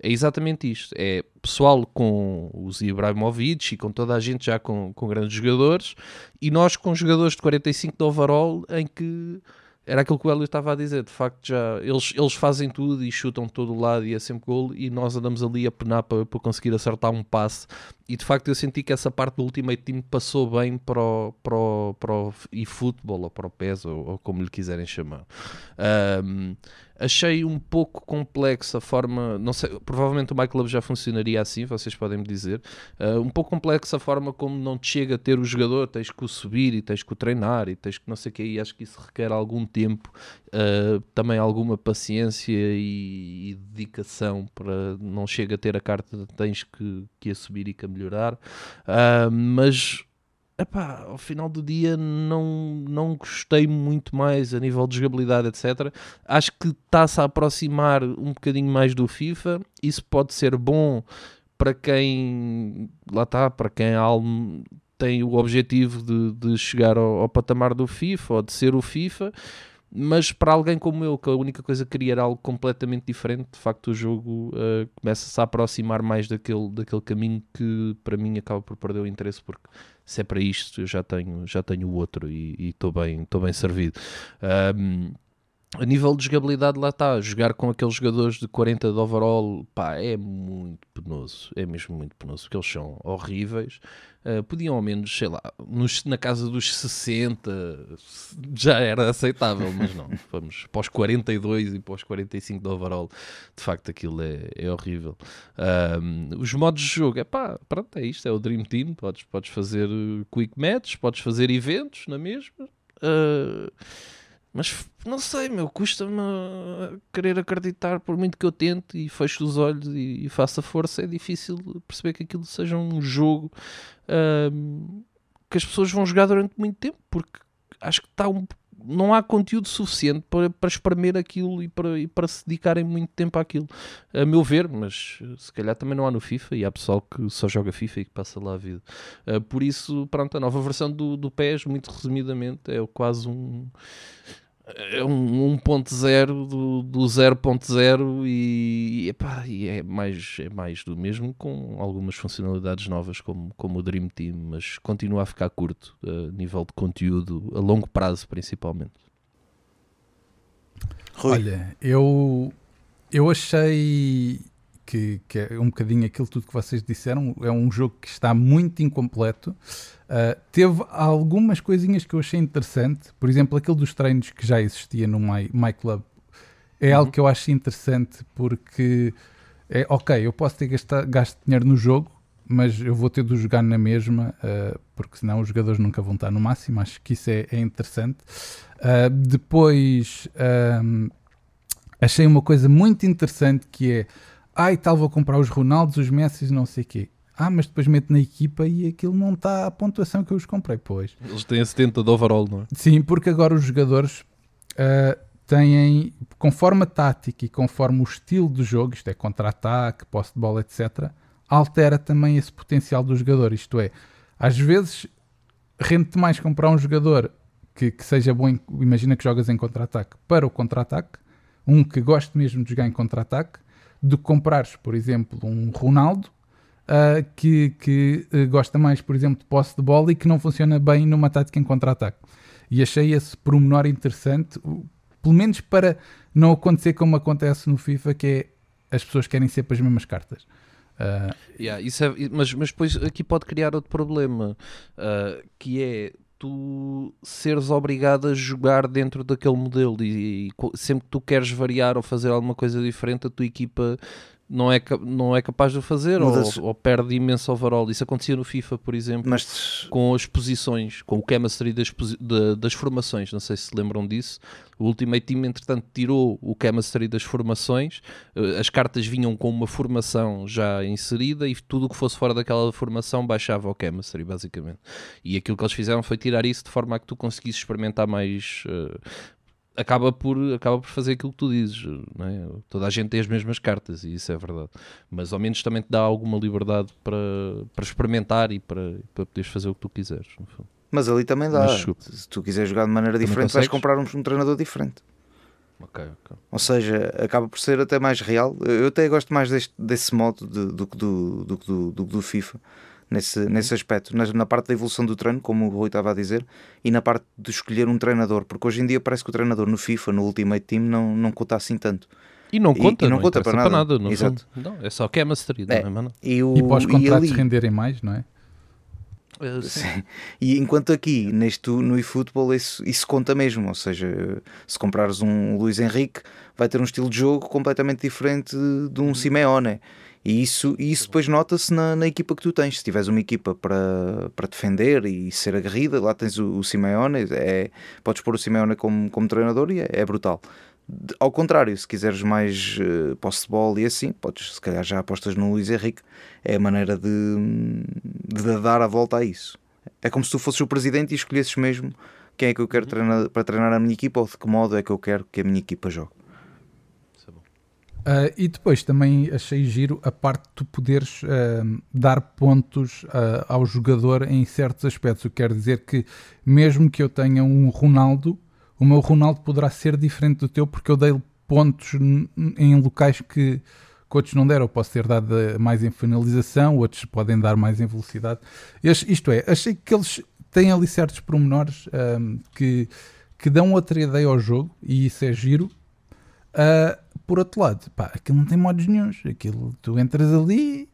É exatamente isto. É pessoal com os Ibrahimovic e com toda a gente já com, com grandes jogadores e nós com jogadores de 45 de overall em que era aquilo que o Hélio estava a dizer. De facto, já eles, eles fazem tudo e chutam de todo lado e é sempre gol e nós andamos ali a penar para, para conseguir acertar um passe. E de facto, eu senti que essa parte do Ultimate Team passou bem para o, para o, para o eFootball ou para o PES ou, ou como lhe quiserem chamar. Ahm, achei um pouco complexo a forma, não sei, provavelmente o MyClub já funcionaria assim, vocês podem me dizer, Ah, um pouco complexo a forma como não te chega a ter o jogador, tens que o subir e tens que o treinar e tens que não sei o que, e acho que isso requer algum tempo, ah, também alguma paciência e, e dedicação para não chega a ter a carta, tens que, que a subir e que a melhorar, Ah, mas epá, ao final do dia não, não gostei muito mais a nível de jogabilidade, etc. Acho que está-se a aproximar um bocadinho mais do FIFA. Isso pode ser bom para quem lá está, para quem tem o objetivo de, de chegar ao, ao patamar do FIFA ou de ser o FIFA. Mas para alguém como eu, que a única coisa que queria era algo completamente diferente, de facto o jogo eh, começa-se a aproximar mais daquele, daquele caminho que para mim acaba por perder o interesse, porque se é para isto eu já tenho, já tenho o outro e estou bem, bem servido. Ahm, a nível de jogabilidade, lá está. Jogar com aqueles jogadores de 40 de overall, pá, é muito penoso. É mesmo muito penoso, porque eles são horríveis. Uh, podiam ao menos, sei lá, nos, na casa dos 60 já era aceitável, mas não. Vamos para os 42 e para os 45 de overall. De facto, aquilo é, é horrível. Um, os modos de jogo, é pá, pronto, é isto. É o Dream Team. Podes, podes fazer quick matches, podes fazer eventos na mesma. Uh, mas não sei, meu, custa-me querer acreditar, por muito que eu tente e fecho os olhos e, e faça força, é difícil perceber que aquilo seja um jogo que as pessoas vão jogar durante muito tempo, porque acho que está um, não há conteúdo suficiente para, para espremer aquilo e para, e para se dedicarem muito tempo àquilo, a meu ver, mas se calhar também não há no FIFA e há pessoal que só joga FIFA e que passa lá a vida. Uh, por isso, pronto, a nova versão do, do PES, muito resumidamente, é quase um é um 1.0 do, do 0.0 e, epá, e é, mais, é mais do mesmo com algumas funcionalidades novas como, como o Dream Team, mas continua a ficar curto a nível de conteúdo, a longo prazo principalmente. Rui. Olha, eu, eu achei que, que é um bocadinho aquilo tudo que vocês disseram, é um jogo que está muito incompleto. Uh, teve algumas coisinhas que eu achei interessante, por exemplo, aquele dos treinos que já existia no My, My Club. É uhum. algo que eu acho interessante porque é ok, eu posso ter gasto, gasto dinheiro no jogo, mas eu vou ter de jogar na mesma, uh, porque senão os jogadores nunca vão estar no máximo. Acho que isso é, é interessante. Uh, depois um, achei uma coisa muito interessante que é ai tal, vou comprar os Ronaldos, os Messi, não sei o quê. Ah, mas depois meto na equipa e aquilo não está a pontuação que eu os comprei, pois. Eles têm a 70 de overall, não é? Sim, porque agora os jogadores uh, têm, conforme a tática e conforme o estilo do jogo, isto é contra-ataque, posse de bola, etc., altera também esse potencial do jogador. Isto é, às vezes rende-te mais comprar um jogador que, que seja bom, em, imagina que jogas em contra-ataque, para o contra-ataque, um que goste mesmo de jogar em contra-ataque, do que comprares, por exemplo, um Ronaldo uh, que, que uh, gosta mais, por exemplo, de posse de bola e que não funciona bem numa tática em contra-ataque. E achei esse pormenor interessante, pelo menos para não acontecer como acontece no FIFA, que é as pessoas querem sempre as mesmas cartas. Uh, yeah, isso é, mas, mas depois aqui pode criar outro problema, uh, que é tu seres obrigado a jogar dentro daquele modelo. E, e, sempre que tu queres variar ou fazer alguma coisa diferente, a tua equipa não é, não é capaz de o fazer ou, ou, perde imenso overall. Isso acontecia no FIFA, por exemplo, Mas... com as posições, com o chemistry das, das formações. Não sei se se lembram disso. O Ultimate Team, entretanto, tirou o chemistry das formações. Eh, as cartas vinham com uma formação já inserida e tudo o que fosse fora daquela formação baixava o chemistry, basicamente. E aquilo que eles fizeram foi tirar isso de forma a que tu conseguisses experimentar mais, uh, acaba por, acaba por fazer aquilo que tu dizes. É? Toda a gente tem as mesmas cartas e isso é verdade. Mas ao menos também te dá alguma liberdade para, para experimentar e para, para poderes fazer o que tu quiseres. Mas ali também dá. Mas, se tu quiseres jogar de maneira diferente, vais comprar um, um, treinador diferente. Okay, okay. Ou seja, acaba por ser até mais real. Eu até gosto mais deste, desse modo de, do que do, do, do, do, do FIFA nesse, nesse aspecto, na, na, parte da evolução do treino, como o Rui estava a dizer, e na parte de escolher um treinador, porque hoje em dia parece que o treinador no FIFA, no Ultimate Team, não, não conta assim tanto. E não conta, e, e não, não conta para nada. Para nada Exato. Não, é só que é é, não é, E, o, e para os contratos ali... renderem mais, não é? Uh, sim. E enquanto aqui neste, no eFootball isso, isso conta mesmo, ou seja, se comprares um Luís Henrique, vai ter um estilo de jogo completamente diferente de um uhum. Simeone. E isso, e isso depois nota-se na, na, equipa que tu tens. Se tiveres uma equipa para, para defender e ser aguerrida, lá tens o, o Simeone, é, podes pôr o Simeone como, como treinador e é, é brutal. Ao contrário, se quiseres mais uh, posse de bola e assim, podes, se calhar já apostas no Luís Henrique, é a maneira de, de dar a volta a isso. É como se tu fosses o presidente e escolhesses mesmo quem é que eu quero uhum. treinar, para treinar a minha equipa ou de que modo é que eu quero que a minha equipa jogue. Uh, e depois também achei giro a parte de tu poderes uh, dar pontos uh, ao jogador em certos aspectos. O que quer dizer que, mesmo que eu tenha um Ronaldo, o meu Ronaldo poderá ser diferente do teu porque eu dei pontos em locais que, que outros não deram. Eu posso ter dado mais em finalização, outros podem dar mais em velocidade. Isto é, achei que eles têm ali certos pormenores que que dão outra ideia ao jogo e isso é giro. Ah, por outro lado, pá, aquilo não tem modos nenhuns. Aquilo, tu entras ali,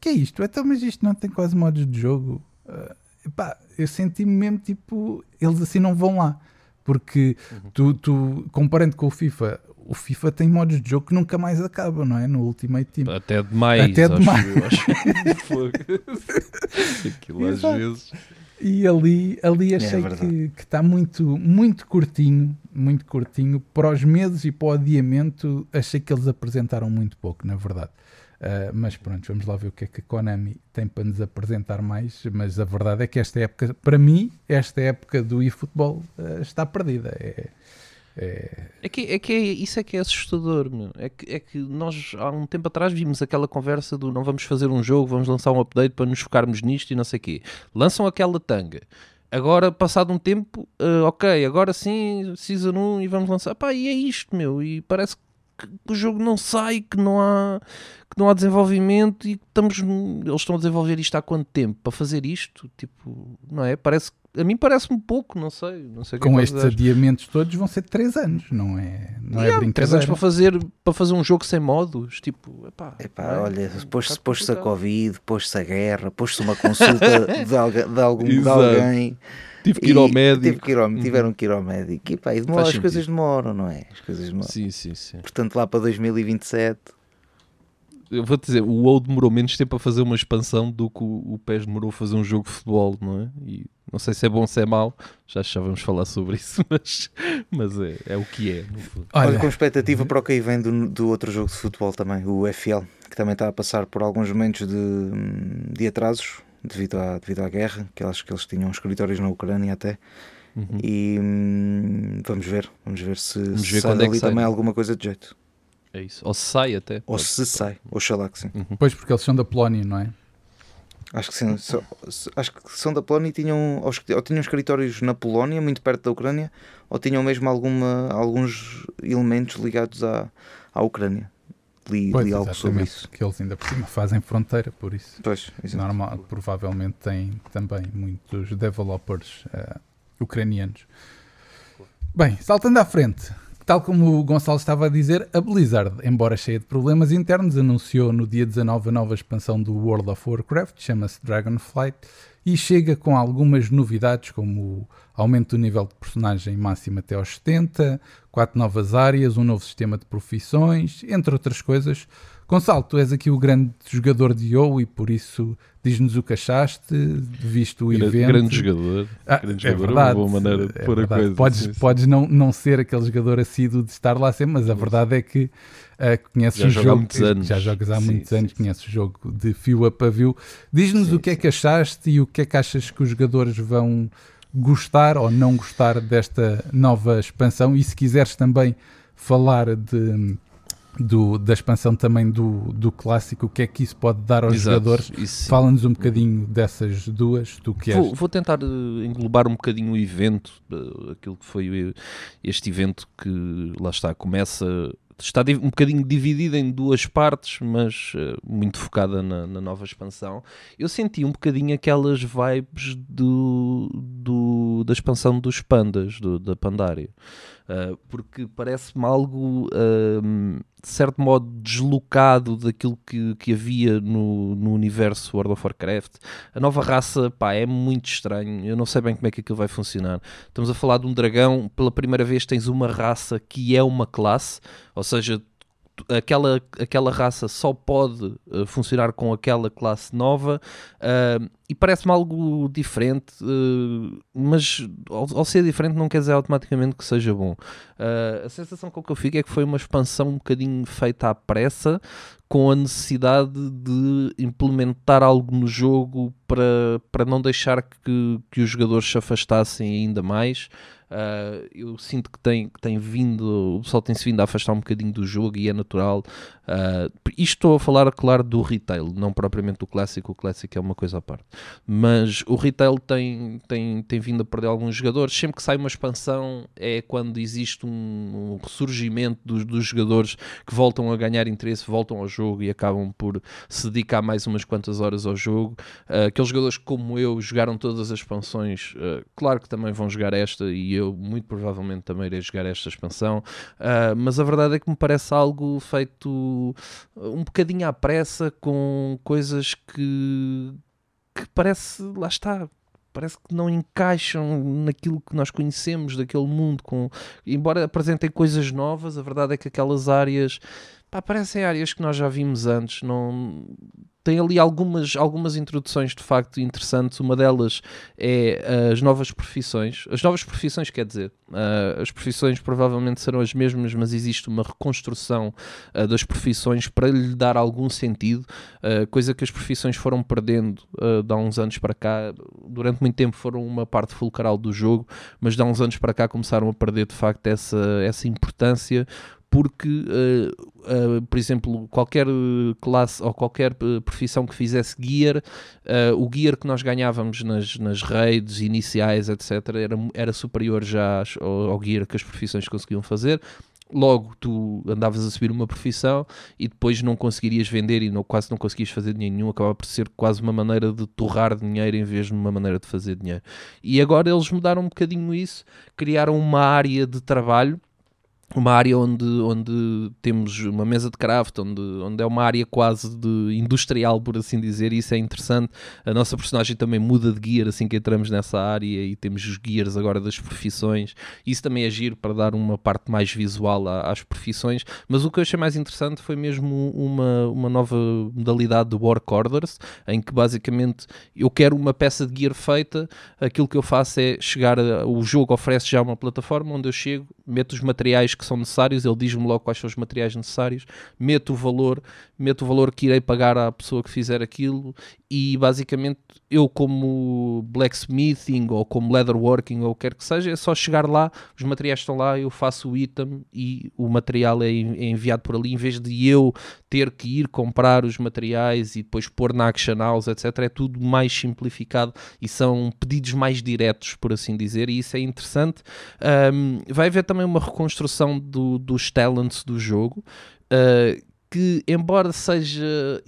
que é isto? Então, mas isto não tem quase modos de jogo. Ah, pá, eu senti-me mesmo tipo, eles assim não vão lá. Porque tu, tu, comparando com o FIFA, o FIFA tem modos de jogo que nunca mais acabam, não é? No Ultimate Team. Até demais. Até acho demais. eu, acho. Fogo. Aquilo às vezes. E ali, ali achei verdade. que está muito, muito curtinho, muito curtinho. Para os meses e para o adiamento, achei que eles apresentaram muito pouco, na verdade. Ah, mas pronto, vamos lá ver o que é que a Konami tem para nos apresentar mais. Mas a verdade é que esta época, para mim, esta época do eFootball ah, está perdida. É, é- É que, é que isso é que é assustador, meu. É que, é que nós há um tempo atrás vimos aquela conversa do não vamos fazer um jogo, vamos lançar um update para nos focarmos nisto e não sei o quê. Lançam aquela tanga. Agora, passado um tempo, ah, ok, agora sim, Season 1 e vamos lançar. Pá, e é isto, meu. E parece que o jogo não sai, que não há, que não há desenvolvimento e que estamos. Eles estão a desenvolver isto há quanto tempo? Para fazer isto? Tipo, não é? Parece a mim parece-me pouco, não sei. Não sei é com estes adiamentos todos, vão ser 3 anos, não é, não é Yeah, três anos brincadeira. para fazer, para fazer um jogo sem modos, tipo, epá, Epá, é? olha, pôs-se bocado pôs a. Covid, pôs-se a guerra, pôs-se uma consulta de, alga- de algum, de alguém. Tive que ir ao médico. tive que ir ao- Uhum. Tiveram que ir ao médico. E, pá, e demora, as coisas demoram, não é? As coisas demoram. Sim, sim, sim. Portanto, lá para 2027, Eu vou te dizer, o WoW demorou menos tempo a fazer uma expansão do que o, o PES demorou a fazer um jogo de futebol, não é? E não sei se é bom ou se é mau, já, já vamos falar sobre isso, mas, mas é, é o que é, olha, Olha, com expectativa para o que aí vem do, do outro jogo de futebol também, o FL, que também está a passar por alguns momentos de, de atrasos devido à, devido à guerra, que acho que eles tinham escritórios na Ucrânia até. Uhum. E hum, vamos ver, vamos ver se, Vamos se ver sai quando é sai, também alguma coisa de jeito. É isso. Ou se sai até. Ou Pode- se sai, oxalá que sim. pois porque eles são da Polónia, não é? Acho que sim. se- acho que são da Polónia e tinham, ou, tinham escritórios na Polónia, muito perto da Ucrânia, ou tinham mesmo alguma, alguns elementos ligados à, à Ucrânia. Li, Pois, li algo sobre isso. que eles ainda por cima fazem fronteira, por isso. Pois. Normal, provavelmente tem também muitos developers eh, ucranianos. Bem, saltando à frente, tal como o Gonçalo estava a dizer, a Blizzard, embora cheia de problemas internos, anunciou no dia 19 a nova expansão do World of Warcraft, chama-se Dragonflight, e chega com algumas novidades, como o aumento do nível de personagem máximo até aos 70, quatro novas áreas, um novo sistema de profissões, entre outras coisas. Gonçalo, tu és aqui o grande jogador de WoW e por isso diz-nos o que achaste, visto o Grande, evento. grande jogador. Ah, grande é jogador, verdade, uma boa maneira de é pôr a coisa. Podes, sim, sim. podes não, não ser aquele jogador assíduo de estar lá sempre, mas a verdade é que ah, conheces o jogo há anos. já jogas há Sim, muitos sim, anos, sim. conheces o jogo de fio a pavio. Diz-nos o que é que achaste e o que é que achas que os jogadores vão gostar ou não gostar desta nova expansão e se quiseres também falar de, do- da expansão também do, do clássico, o que é que isso pode dar aos Exato, jogadores, fala-nos um bocadinho dessas duas, tu que Vou, vou tentar eh, englobar um bocadinho o evento, eh, aquilo que foi eh, este evento que lá está, começa, está um bocadinho dividido em duas partes, mas eh, muito focada na, na nova expansão. Eu senti um bocadinho aquelas vibes do, do- da expansão dos pandas, do- da Pandaria. Uh, porque parece-me algo um, de certo modo deslocado daquilo que, que havia no, no universo World of Warcraft. A nova raça pá, é muito estranho, eu não sei bem como é que aquilo vai funcionar. Estamos a falar de um dragão, pela primeira vez tens uma raça que é uma classe, ou seja, aquela, aquela raça só pode uh, funcionar com aquela classe nova uh, e parece-me algo diferente, uh, mas ao, ao ser diferente não quer dizer automaticamente que seja bom. A sensação com que eu fico é que foi uma expansão um bocadinho feita à pressa, com a necessidade de implementar algo no jogo para, para não deixar que, que os jogadores se afastassem ainda mais. Uh, eu sinto que tem, que tem vindo, o pessoal tem-se vindo a afastar um bocadinho do jogo e é natural. Uh, isto estou a falar, claro, do retail, não propriamente do clássico. O clássico é uma coisa à parte. mas o retail tem, tem, tem vindo a perder alguns jogadores. Sempre que sai uma expansão é quando existe um, um ressurgimento dos, dos jogadores que voltam a ganhar interesse, voltam ao jogo e acabam por se dedicar mais umas quantas horas ao jogo. Uh, aqueles jogadores como eu jogaram todas as expansões, uh, claro que também vão jogar esta e eu muito provavelmente também irei jogar esta expansão, uh, mas a verdade é que me parece algo feito um bocadinho à pressa com coisas que, que parece, lá está, parece que não encaixam naquilo que nós conhecemos daquele mundo. Com, embora apresentem coisas novas, a verdade é que aquelas áreas pá, parecem áreas que nós já vimos antes. Não, tem ali algumas, algumas introduções de facto interessantes. Uma delas é as novas profissões. As novas profissões, quer dizer, uh, as profissões provavelmente serão as mesmas, mas existe uma reconstrução uh, das profissões para lhe dar algum sentido, uh, coisa que as profissões foram perdendo de há uns anos para cá. Durante muito tempo foram uma parte fulcral do jogo, mas de há uns anos para cá começaram a perder de facto essa, essa importância porque, uh, uh, por exemplo, qualquer classe ou qualquer eh, profissão que fizesse gear, uh, o gear que nós ganhávamos nas, nas raids iniciais, etc., era, era superior já ao, ao gear que as profissões conseguiam fazer logo tu andavas a subir uma profissão e depois não conseguirias vender e não, quase não conseguias fazer dinheiro nenhum, acaba por ser quase uma maneira de torrar dinheiro em vez de uma maneira de fazer dinheiro. E agora eles mudaram um bocadinho isso, criaram uma área de trabalho uma área onde, onde temos uma mesa de craft, onde, onde é uma área quase de industrial, por assim dizer, e isso é interessante. A nossa personagem também muda de gear assim que entramos nessa área e temos os gears agora das profissões. Isso também é giro para dar uma parte mais visual às profissões, mas o que eu achei mais interessante foi mesmo uma, uma nova modalidade de work orders, em que basicamente eu quero uma peça de gear feita, aquilo que eu faço é chegar, a, o jogo oferece já uma plataforma onde eu chego, meto os materiais que são necessários, ele diz-me logo quais são os materiais necessários, meto o valor, meto o valor que irei pagar à pessoa que fizer aquilo e basicamente eu como blacksmithing ou como leatherworking ou o que quer que seja, é só chegar lá, os materiais estão lá, eu faço o item e o material é, é enviado por ali, em vez de eu ter que ir comprar os materiais e depois pôr na action house, etc. É tudo mais simplificado e são pedidos mais diretos, por assim dizer, e isso é interessante. Um, vai haver também uma reconstrução do, dos talents do jogo. Uh, que embora seja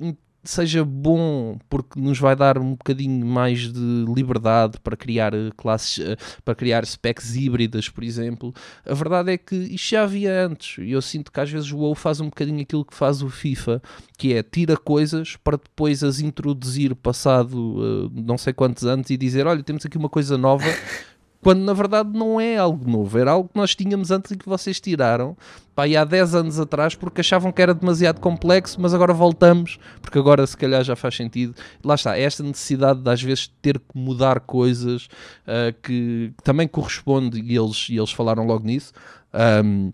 seja bom porque nos vai dar um bocadinho mais de liberdade para criar eh, classes, eh, para criar specs híbridas, por exemplo. A verdade é que isto já havia antes e eu sinto que às vezes o WoW faz um bocadinho aquilo que faz o FIFA, que é tira coisas para depois as introduzir passado não sei quantos anos e dizer, olha, temos aqui uma coisa nova quando na verdade não é algo novo, era algo que nós tínhamos antes e que vocês tiraram pá, há 10 anos atrás porque achavam que era demasiado complexo, mas agora voltamos, porque agora se calhar já faz sentido. Lá está, esta necessidade de às vezes ter que mudar coisas uh, que, que, também corresponde, e eles, e eles falaram logo nisso. Um,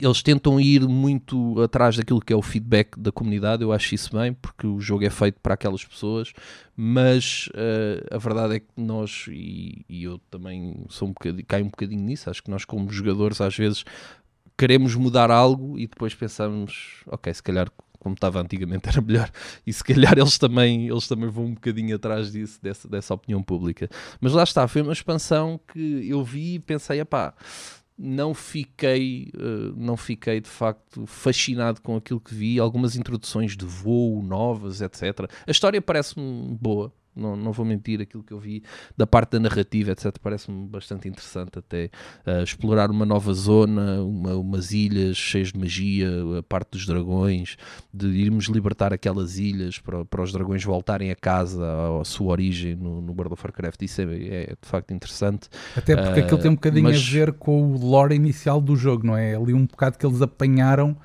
eles tentam ir muito atrás daquilo que é o feedback da comunidade, eu acho isso bem, porque o jogo é feito para aquelas pessoas, mas uh, a verdade é que nós, e, e, eu também sou um caio um bocadinho nisso, acho que nós como jogadores às vezes queremos mudar algo e depois pensamos, ok, se calhar como estava antigamente era melhor e se calhar eles também, eles também vão um bocadinho atrás disso, dessa, dessa opinião pública. Mas lá está, foi uma expansão que eu vi e pensei, pá, não fiquei, uh, não fiquei de facto fascinado com aquilo que vi. Algumas introduções de voo novas, etc. A história parece-me boa, não, não vou mentir, aquilo que eu vi da parte da narrativa, etc., parece-me bastante interessante até uh, explorar uma nova zona, uma, umas ilhas cheias de magia, a parte dos dragões, de irmos libertar aquelas ilhas para, para os dragões voltarem a casa, à, à sua origem no, no World of Warcraft. Isso é, é de facto interessante. Até porque uh, aquilo tem um bocadinho mas... a ver com o lore inicial do jogo, não é? Ali um bocado que eles apanharam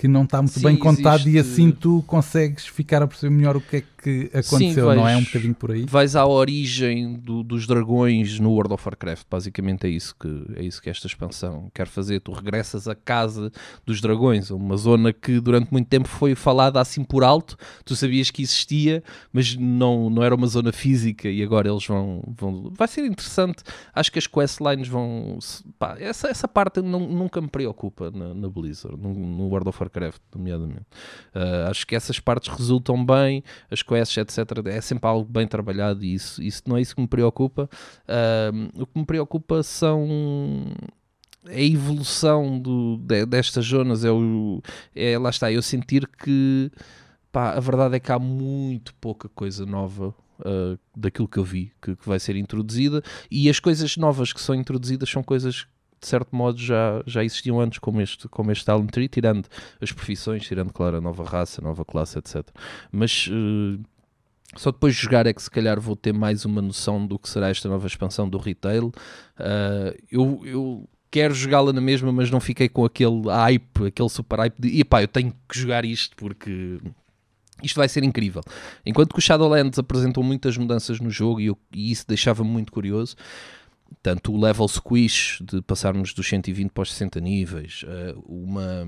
que não está muito Sim, bem contado existe... e assim tu consegues ficar a perceber melhor o que é que aconteceu, Sim, vais, não é? Um bocadinho por aí. Vais à origem do, dos dragões no World of Warcraft, basicamente é isso, que, é isso que esta expansão quer fazer. Tu regressas à casa dos dragões, uma zona que durante muito tempo foi falada assim por alto, tu sabias que existia, mas não, não era uma zona física e agora eles vão. vão vai ser interessante, acho que as questlines vão. Pá, essa, essa parte não, nunca me preocupa na, na Blizzard, no, no World of Warcraft Warcraft, nomeadamente. Uh, acho que essas partes resultam bem, as quests, etc. É sempre algo bem trabalhado e isso, isso não é isso que me preocupa. Uh, o que me preocupa são a evolução do, de, destas zonas. É, o, é, lá está, eu sentir que pá, a verdade é que há muito pouca coisa nova uh, daquilo que eu vi que, que, vai ser introduzida e as coisas novas que são introduzidas são coisas de certo modo já, já existiam antes como este, como este Talent Tree, tirando as profissões, tirando, claro, a nova raça, a nova classe, etc. Mas uh, só depois de jogar é que se calhar vou ter mais uma noção do que será esta nova expansão do retail. Uh, eu, eu quero jogá-la na mesma, mas não fiquei com aquele hype, aquele super hype de e pá, eu tenho que jogar isto porque isto vai ser incrível. Enquanto que o Shadowlands apresentou muitas mudanças no jogo e, eu, e isso deixava-me muito curioso, tanto o level squish de passarmos dos 120 para os 60 níveis, eh, uma,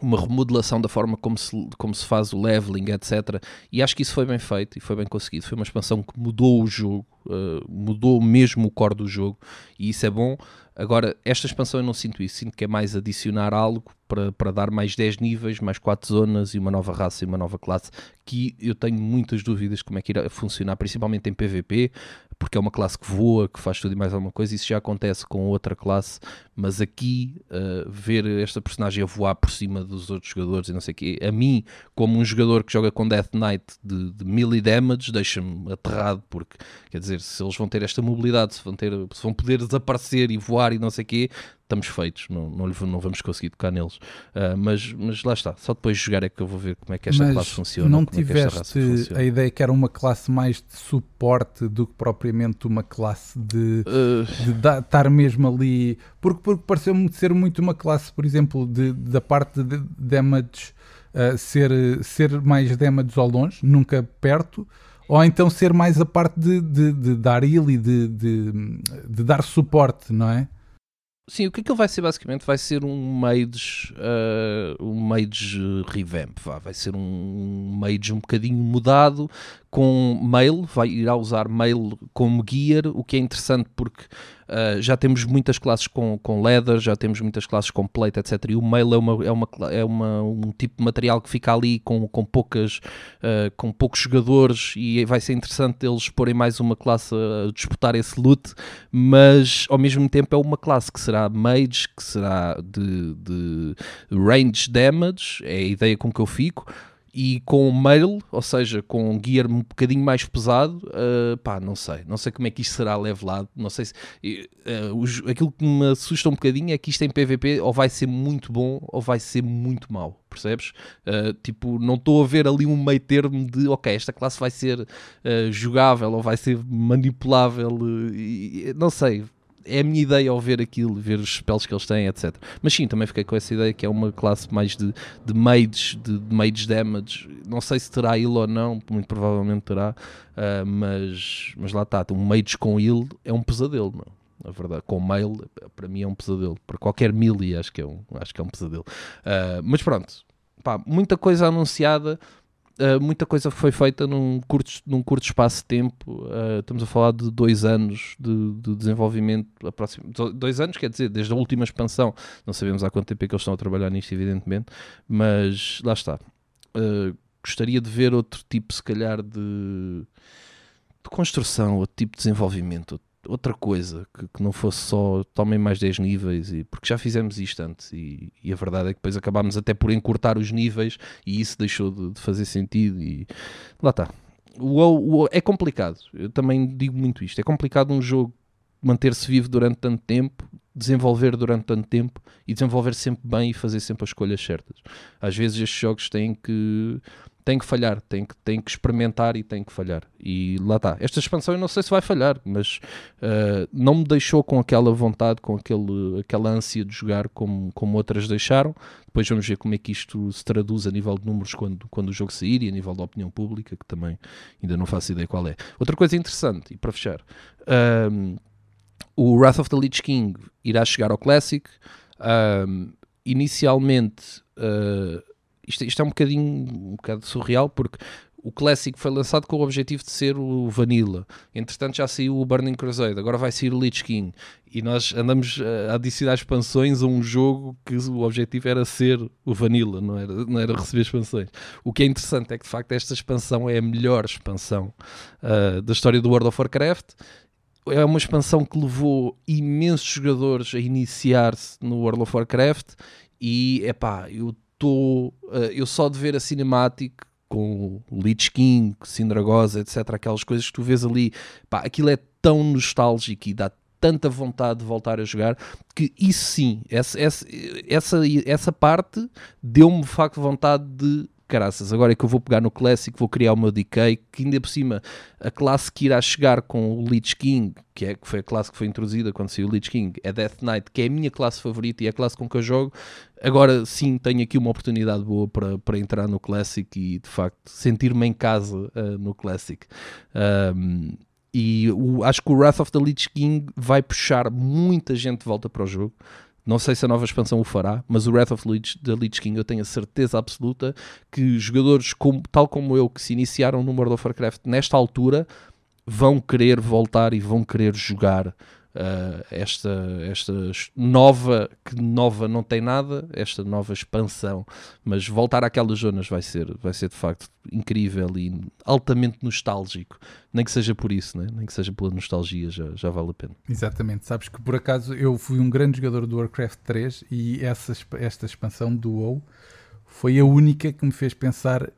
uma remodelação da forma como se, como se faz o leveling, etc. E acho que isso foi bem feito e foi bem conseguido. Foi uma expansão que mudou o jogo, uh, mudou mesmo o core do jogo e isso é bom. Agora, esta expansão eu não sinto isso, sinto que é mais adicionar algo para, para dar mais 10 níveis, mais 4 zonas e uma nova raça e uma nova classe, que eu tenho muitas dúvidas como é que irá funcionar, principalmente em PVP, porque é uma classe que voa, que faz tudo e mais alguma coisa, isso já acontece com outra classe, mas aqui uh, ver esta personagem a voar por cima dos outros jogadores e não sei o quê, a mim, como um jogador que joga com Death Knight de, de melee damage, deixa-me aterrado, porque quer dizer, se eles vão ter esta mobilidade, se vão, ter, se vão poder desaparecer e voar e não sei o quê, estamos feitos, não, não, não vamos conseguir tocar neles. Uh, mas, mas lá está, só depois de jogar é que eu vou ver como é que esta mas classe funciona. Não é tiveste é a ideia que era uma classe mais de suporte do que propriamente uma classe de, uh... de estar mesmo ali. Porque, porque pareceu-me ser muito uma classe, por exemplo, de, da parte de damage. Uh, ser, ser mais damage ao longe, nunca perto, ou então ser mais a parte de, de, de dar heal e de, de, de dar suporte, não é? Sim, o que aquilo vai ser basicamente vai ser um mage, uh, um mage revamp, vá. vai ser um mage um bocadinho mudado com mail, vai irá usar mail como gear, o que é interessante porque uh, já temos muitas classes com, com leather, já temos muitas classes com plate, etc. E o mail é, uma, é, uma, é uma, um tipo de material que fica ali com, com, poucas, uh, com poucos jogadores e vai ser interessante eles porem mais uma classe a disputar esse loot, mas ao mesmo tempo é uma classe que será mage, que será de, de range damage, é a ideia com que eu fico e com mail, ou seja, com um gear um bocadinho mais pesado, uh, pá, não sei, não sei como é que isto será levelado, não sei se uh, os, aquilo que me assusta um bocadinho é que isto em PVP ou vai ser muito bom ou vai ser muito mau, percebes? Uh, tipo, não estou a ver ali um meio termo de ok, esta classe vai ser jogável ou vai ser manipulável, e, não sei, é a minha ideia ao ver aquilo, ver os spells que eles têm, etc. Mas sim, também fiquei com essa ideia que é uma classe mais de, de mages, de, de mage damage. Não sei se terá heal ou não, muito provavelmente terá, uh, mas, mas lá está, um mage com heal é um pesadelo, não? A verdade, com mail, para mim é um pesadelo. Para qualquer melee, acho que é um, acho que é um pesadelo. Uh, mas pronto, pá, muita coisa anunciada Uh, muita coisa foi feita num curto, num curto espaço de tempo. Uh, estamos a falar de dois anos de, de desenvolvimento. Aproxim... Dois anos, quer dizer, desde a última expansão. Não sabemos há quanto tempo é que eles estão a trabalhar nisto, evidentemente, mas lá está. Uh, gostaria de ver outro tipo, se calhar, de, de construção, outro tipo de desenvolvimento, outra coisa, que, que, não fosse só tomem mais 10 níveis, e, porque já fizemos isto antes e, e, a verdade é que depois acabámos até por encurtar os níveis e isso deixou de, de fazer sentido e lá está. O, o, é complicado, eu também digo muito isto, é complicado um jogo manter-se vivo durante tanto tempo, desenvolver durante tanto tempo e desenvolver sempre bem e fazer sempre as escolhas certas. Às vezes estes jogos têm que tem que falhar, tem que, tem que experimentar e tem que falhar. E lá está. Esta expansão eu não sei se vai falhar, mas uh, não me deixou com aquela vontade, com aquele, aquela ânsia de jogar como, como outras deixaram. Depois vamos ver como é que isto se traduz a nível de números quando, quando o jogo sair e a nível da opinião pública, que também ainda não faço ideia qual é. Outra coisa interessante, e para fechar, um, o Wrath of the Lich King irá chegar ao Classic. Um, inicialmente. Uh, isto, isto é um bocadinho um bocado surreal porque o Classic foi lançado com o objetivo de ser o Vanilla. Entretanto, já saiu o Burning Crusade, agora vai sair o Lich King. E nós andamos a adicionar expansões a um jogo que o objetivo era ser o Vanilla, não era, não era receber expansões. O que é interessante é que, de facto, esta expansão é a melhor expansão uh, da história do World of Warcraft. É uma expansão que levou imensos jogadores a iniciar-se no World of Warcraft. E, é pá, eu estou. Uh, eu só de ver a cinematic com Lich King, Sindragosa, etc. Aquelas coisas que tu vês ali, pá, aquilo é tão nostálgico e dá tanta vontade de voltar a jogar que isso sim, essa, essa, essa parte deu-me de facto vontade de caraças, agora é que eu vou pegar no Classic, vou criar o meu Decay, que ainda por cima a classe que irá chegar com o Lich King, que, é, que foi a classe que foi introduzida quando saiu o Lich King, é Death Knight, que é a minha classe favorita e é a classe com que eu jogo. Agora sim tenho aqui uma oportunidade boa para, para entrar no Classic e de facto sentir-me em casa uh, no Classic. Um, e o, acho que o Wrath of the Lich King vai puxar muita gente de volta para o jogo. Não sei se a nova expansão o fará, mas o Wrath of the Lich King eu tenho a certeza absoluta que jogadores como, tal como eu que se iniciaram no World of Warcraft nesta altura vão querer voltar e vão querer jogar uh, esta, esta nova, que nova não tem nada, esta nova expansão, mas voltar àquelas zonas vai ser, vai ser de facto incrível e altamente nostálgico, nem que seja por isso, né? nem que seja pela nostalgia, já, já vale a pena. Exatamente, sabes que por acaso eu fui um grande jogador do Warcraft 3 e essa, esta expansão do WoW foi a única que me fez pensar, uh,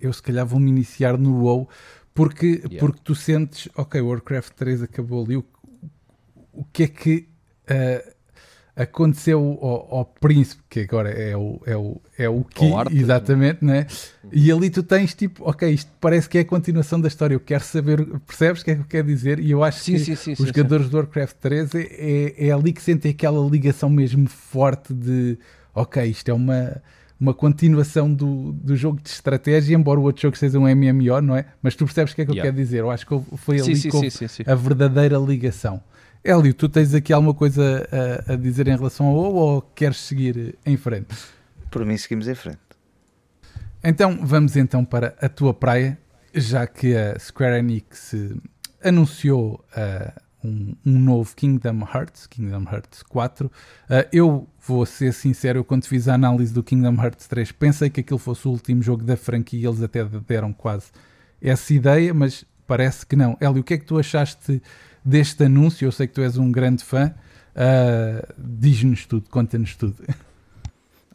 eu se calhar vou me iniciar no WoW, porque, yeah. porque tu sentes, ok, o Warcraft 3 acabou ali, o o que é que uh, aconteceu ao, ao, príncipe, que agora é o, é o, é o que, exatamente, né? E ali tu tens tipo, ok, isto parece que é a continuação da história, eu quero saber, percebes o que é que eu quero dizer? E eu acho sim, que sim, sim, os jogadores do Warcraft 3 é, é, é ali que sentem aquela ligação mesmo forte de, ok, isto é uma uma continuação do, do jogo de estratégia, embora o outro jogo seja um MMO, não é? Mas tu percebes o que é que yeah. eu quero dizer? Eu acho que foi ali sim, sim, sim, a verdadeira ligação. Hélio, tu tens aqui alguma coisa a, a dizer em relação ao WoW ou queres seguir em frente? Por mim seguimos em frente. Então vamos então para a tua praia, já que a Square Enix anunciou uh, um, um, novo Kingdom Hearts, Kingdom Hearts 4. Uh, eu vou ser sincero, eu quando fiz a análise do Kingdom Hearts 3 pensei que aquilo fosse o último jogo da franquia, eles até deram quase essa ideia, mas parece que não. Hélio, o que é que tu achaste deste anúncio. Eu sei que tu és um grande fã. Uh, Diz-nos tudo, conta-nos tudo.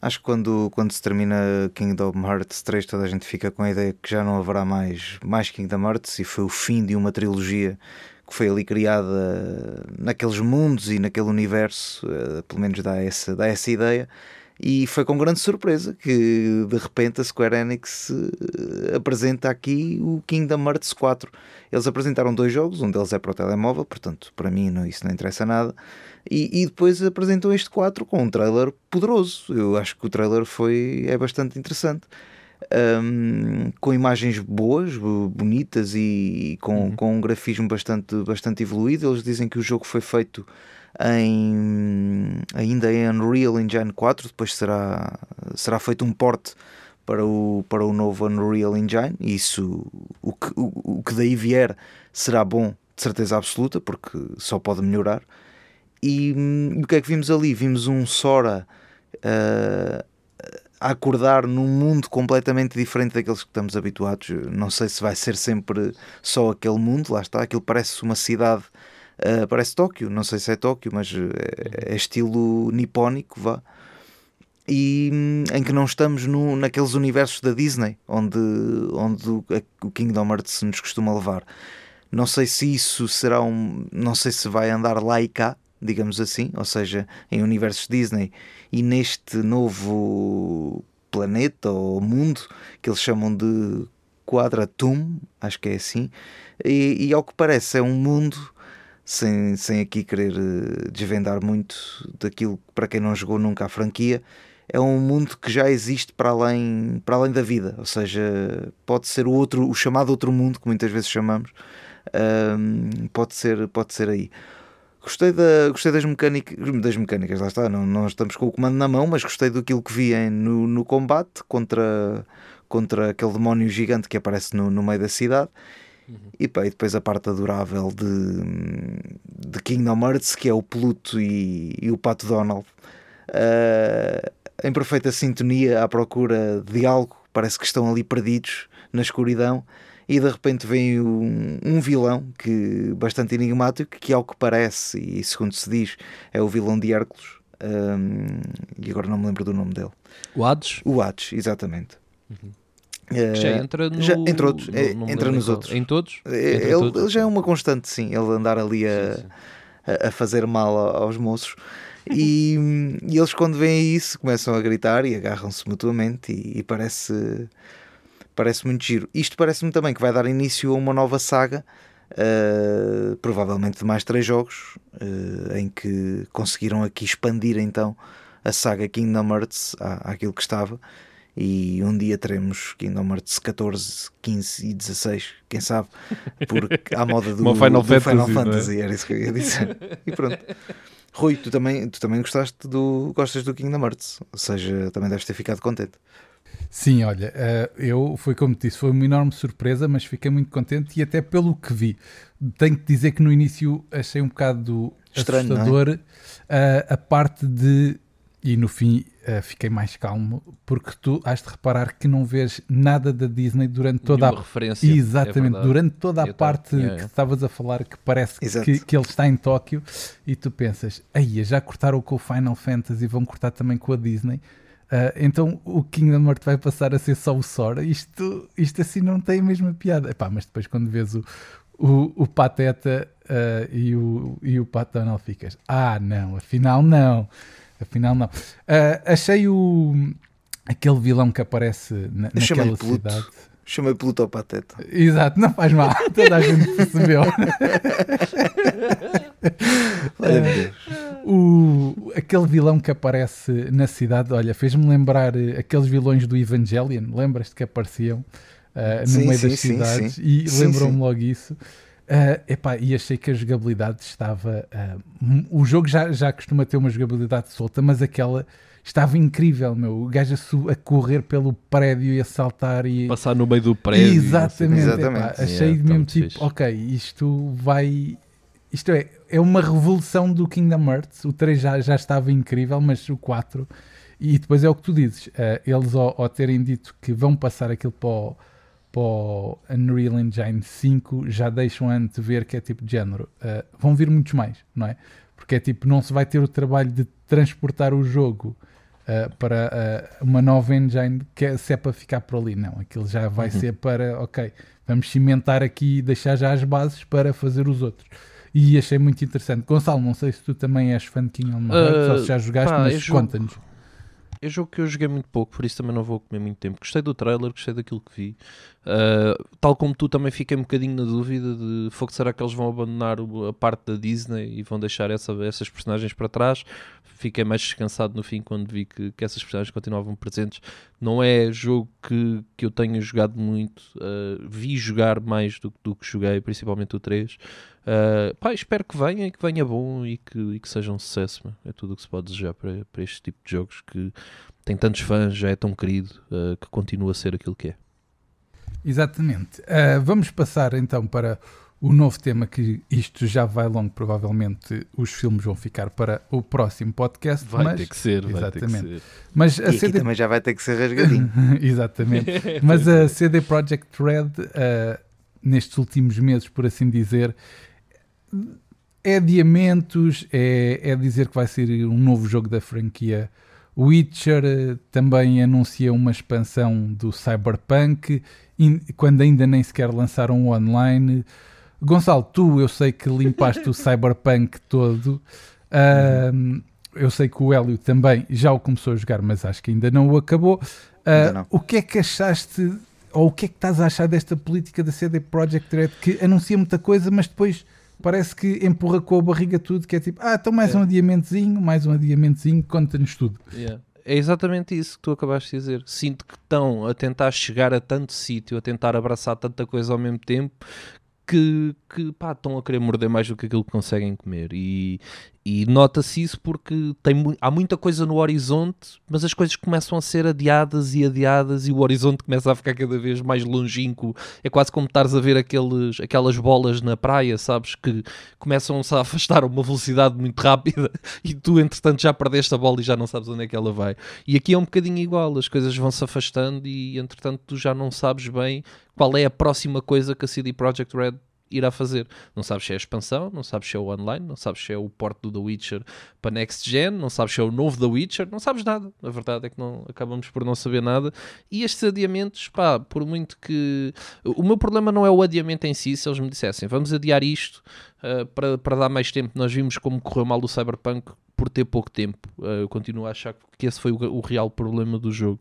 Acho que quando, quando se termina Kingdom Hearts 3, toda a gente fica com a ideia que já não haverá mais, mais Kingdom Hearts e foi o fim de uma trilogia que foi ali criada naqueles mundos e naquele universo, uh, pelo menos dá essa, dá essa ideia. E foi com grande surpresa que de repente a Square Enix uh, apresenta aqui o Kingdom Hearts 4 eles apresentaram dois jogos, um deles é para o telemóvel, portanto, para mim não, isso não interessa nada. E, e depois apresentam este 4 com um trailer poderoso. Eu acho que o trailer foi, é bastante interessante. Um, com imagens boas, bonitas e, e com, uhum. com um grafismo bastante, bastante evoluído. Eles dizem que o jogo foi feito em, ainda em Unreal Engine 4, depois será, será feito um porte para o, para o novo Unreal Engine. E isso, o que, o, o que daí vier, será bom, de certeza absoluta, porque só pode melhorar. E, hum, o que é que vimos ali? Vimos um Sora uh, a acordar num mundo completamente diferente daqueles que estamos habituados. Não sei se vai ser sempre só aquele mundo, lá está. Aquilo parece uma cidade, uh, parece Tóquio, não sei se é Tóquio, mas é, é estilo nipónico, vá e hum, em que não estamos no, naqueles universos da Disney onde, onde o Kingdom Hearts nos costuma levar. Não sei se isso será um. Não sei se vai andar lá e cá, digamos assim, ou seja, em universos Disney e neste novo planeta ou mundo que eles chamam de Quadratum, acho que é assim, e, e ao que parece é um mundo sem, sem aqui querer eh, desvendar muito daquilo para quem não jogou nunca a franquia, é um mundo que já existe para além, para além da vida, ou seja, pode ser o outro, o chamado outro mundo que muitas vezes chamamos, um, pode ser, pode ser aí. Gostei, da, gostei das mecânicas, das mecânicas, lá está, não, não estamos com o comando na mão, mas gostei daquilo que vi em, no, no combate contra, contra aquele demónio gigante que aparece no, no meio da cidade. E, pá, e depois a parte adorável de, de Kingdom Hearts, que é o Pluto e, e o Pato Donald, uh, em perfeita sintonia à procura de algo, parece que estão ali perdidos na escuridão. E de repente vem um, um vilão que bastante enigmático, que ao que parece, e segundo se diz, é o vilão de Hércules. um, e agora não me lembro do nome dele. O Hades, O Hades, exatamente. Que já Eh, entra no... já- entre outros, no- é, me entra nos outros. Em todos? É, ele, todos? ele já é uma constante, sim, ele andar ali a, Sim, sim. a- a fazer mal aos moços. E, e eles, quando veem isso, começam a gritar e agarram-se mutuamente. E, e parece, parece muito giro. Isto parece-me também que vai dar início a uma nova saga, eh, provavelmente de mais três jogos, eh, em que conseguiram aqui expandir então a saga Kingdom Hearts à, àquilo que estava. E um dia teremos Kingdom Hearts 14, 15 e 16, quem sabe, porque à moda do, Uma Final do Fantasy, Final não é? Fantasy, era isso que eu ia dizer. E pronto. Rui, tu também, tu também gostaste do, gostas do Kingdom Hearts, ou seja, também deves ter ficado contente. Sim, olha, eh, eu foi como te disse, foi uma enorme surpresa, mas fiquei muito contente e até pelo que vi. Tenho que dizer que no início achei um bocado Estranho, é? assustador eh, a parte de. E no fim eh, fiquei mais calmo, porque tu has de reparar que não vês nada da Disney durante toda Nenhuma a referência. é Exatamente, verdade. durante toda a Eu parte yeah, que yeah. estavas a falar que parece que, que ele está em Tóquio e tu pensas, aí já cortaram com o Final Fantasy vão cortar também com a Disney. Ah, então o Kingdom Hearts vai passar a ser só o Sora. Isto, isto assim não tem a mesma piada. Epá, mas depois quando vês o, o, o Pateta ah, e, o, e o Pat Donald ficas, ah não, afinal não. Afinal não. Ah, achei o aquele vilão que aparece na, naquela Pluto. cidade. Chamei Pluto Pateta. Exato, não faz mal, toda a gente percebeu. O, aquele vilão que aparece na cidade, olha, fez-me lembrar eh, aqueles vilões do Evangelion, lembras-te que apareciam eh, no Sim, meio sim, das sim, cidades sim. e lembrou-me logo isso. Eh, epá, e achei que a jogabilidade estava. m- o jogo já, já costuma ter uma jogabilidade solta, mas aquela estava incrível, meu. O gajo a, su- a correr pelo prédio e a saltar e. Passar no meio do prédio. Exatamente, Exatamente. epá, achei Yeah, mesmo tipo, fixe. ok, isto vai. Isto é, é uma revolução do Kingdom Hearts. O 3 já, já estava incrível, mas o 4. E depois é o que tu dizes, eh, eles ao, ao terem dito que vão passar aquilo para o, para o Unreal Engine 5, já deixam antes ver que é tipo de género. eh, vão vir muitos mais, não é? Porque é tipo, não se vai ter o trabalho de transportar o jogo uh, para uh, uma nova engine que é, se é para ficar por ali. Não, aquilo já vai ser para, ok, vamos cimentar aqui e deixar já as bases para fazer os outros. E achei muito interessante. Gonçalo, não sei se tu também és fã de Kingdom Hearts ou se já jogaste, pá, mas conta-nos. É jogo que eu joguei muito pouco, por isso também não vou comer muito tempo. Gostei do trailer, gostei daquilo que vi. Uh, tal como tu, também fiquei um bocadinho na dúvida de fogo, será que eles vão abandonar a parte da Disney e vão deixar essa- essas personagens para trás? Fiquei mais descansado no fim quando vi que, que essas personagens continuavam presentes. Não é jogo que, que eu tenha jogado muito, uh, vi jogar mais do, do que joguei, principalmente o 3. Uh, pá, espero que venha e que venha bom e que, e que seja um sucesso. meu. É tudo o que se pode desejar para, para este tipo de jogos que tem tantos fãs, já é tão querido, uh, que continua a ser aquilo que é. Exatamente. Vamos passar então para o novo tema que isto já vai longo, provavelmente os filmes vão ficar para o próximo podcast. Vai mas, ter que ser, vai ter que Exatamente. ser. Mas E a aqui CD também já vai ter que ser rasgadinho. Exatamente. Mas a CD Projekt Red, uh, nestes últimos meses, por assim dizer, é adiamentos, é, é dizer que vai ser um novo jogo da franquia Witcher, uh, também anuncia uma expansão do Cyberpunk, in- quando ainda nem sequer lançaram o online. Gonçalo, tu eu sei que limpaste o Cyberpunk todo. Uh, eu sei que o Hélio também já o começou a jogar, mas acho que ainda não o acabou. Uh, não. O que é que achaste, ou o que é que estás a achar desta política da CD Projekt Red que anuncia muita coisa, mas depois parece que empurra com a barriga tudo, que é tipo, ah, então mais É. um adiamentozinho, mais um adiamentozinho, conta-nos tudo. Yeah. É exatamente isso que tu acabaste de dizer. Sinto que estão a tentar chegar a tanto sítio, a tentar abraçar tanta coisa ao mesmo tempo, que, que pá, estão a querer morder mais do que aquilo que conseguem comer. E, e nota-se isso porque tem, há muita coisa no horizonte, mas as coisas começam a ser adiadas e adiadas e o horizonte começa a ficar cada vez mais longínquo. É quase como estares a ver aqueles, aquelas bolas na praia, sabes? Que começam-se a afastar a uma velocidade muito rápida e tu, entretanto, já perdeste a bola e já não sabes onde é que ela vai. E aqui é um bocadinho igual, as coisas vão se afastando e, entretanto, tu já não sabes bem qual é a próxima coisa que a CD Projekt Red irá fazer. Não sabes se é a expansão, não sabes se é o online, não sabes se é o porte do The Witcher para Next Gen, não sabes se é o novo The Witcher, não sabes nada. A verdade é que não acabamos por não saber nada. E estes adiamentos, pá, por muito que. O meu problema não é o adiamento em si, se eles me dissessem vamos adiar isto uh, para, para dar mais tempo. Nós vimos como correu mal o Cyberpunk por ter pouco tempo. Uh, eu continuo a achar que esse foi o, o real problema do jogo.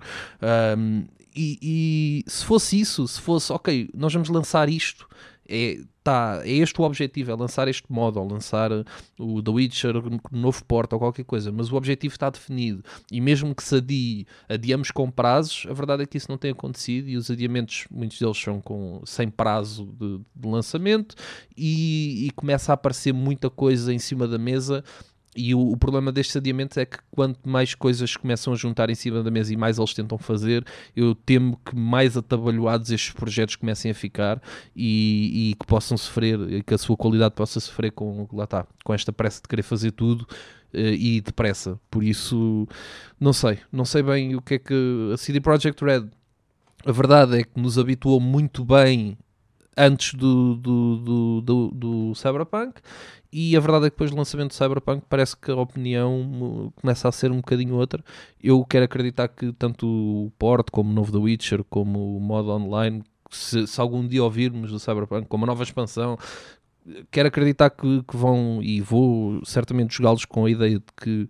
Um, e, e se fosse isso, se fosse, ok, nós vamos lançar isto, é, tá, é este o objetivo, é lançar este modo, ou lançar o The Witcher no novo porto ou qualquer coisa, mas o objetivo está definido. E mesmo que se adie, adiamos com prazos, a verdade é que isso não tem acontecido e os adiamentos, muitos deles são com, sem prazo de, de lançamento e, e começa a aparecer muita coisa em cima da mesa e o, o, problema destes adiamentos é que quanto mais coisas começam a juntar em cima da mesa e mais eles tentam fazer, eu temo que mais atabalhoados estes projetos comecem a ficar e, e que possam sofrer, que a sua qualidade possa sofrer com, lá está, com esta pressa de querer fazer tudo uh, e depressa. Por isso, não sei, não sei bem o que é que a CD Projekt Red, a verdade é que nos habituou muito bem antes do, do, do, do, do Cyberpunk e a verdade é que depois do lançamento do Cyberpunk parece que a opinião começa a ser um bocadinho outra. Eu quero acreditar que tanto o port como o novo The Witcher, como o modo online, se, se algum dia ouvirmos do Cyberpunk, como a nova expansão, quero acreditar que, que vão e vou certamente jogá-los com a ideia de que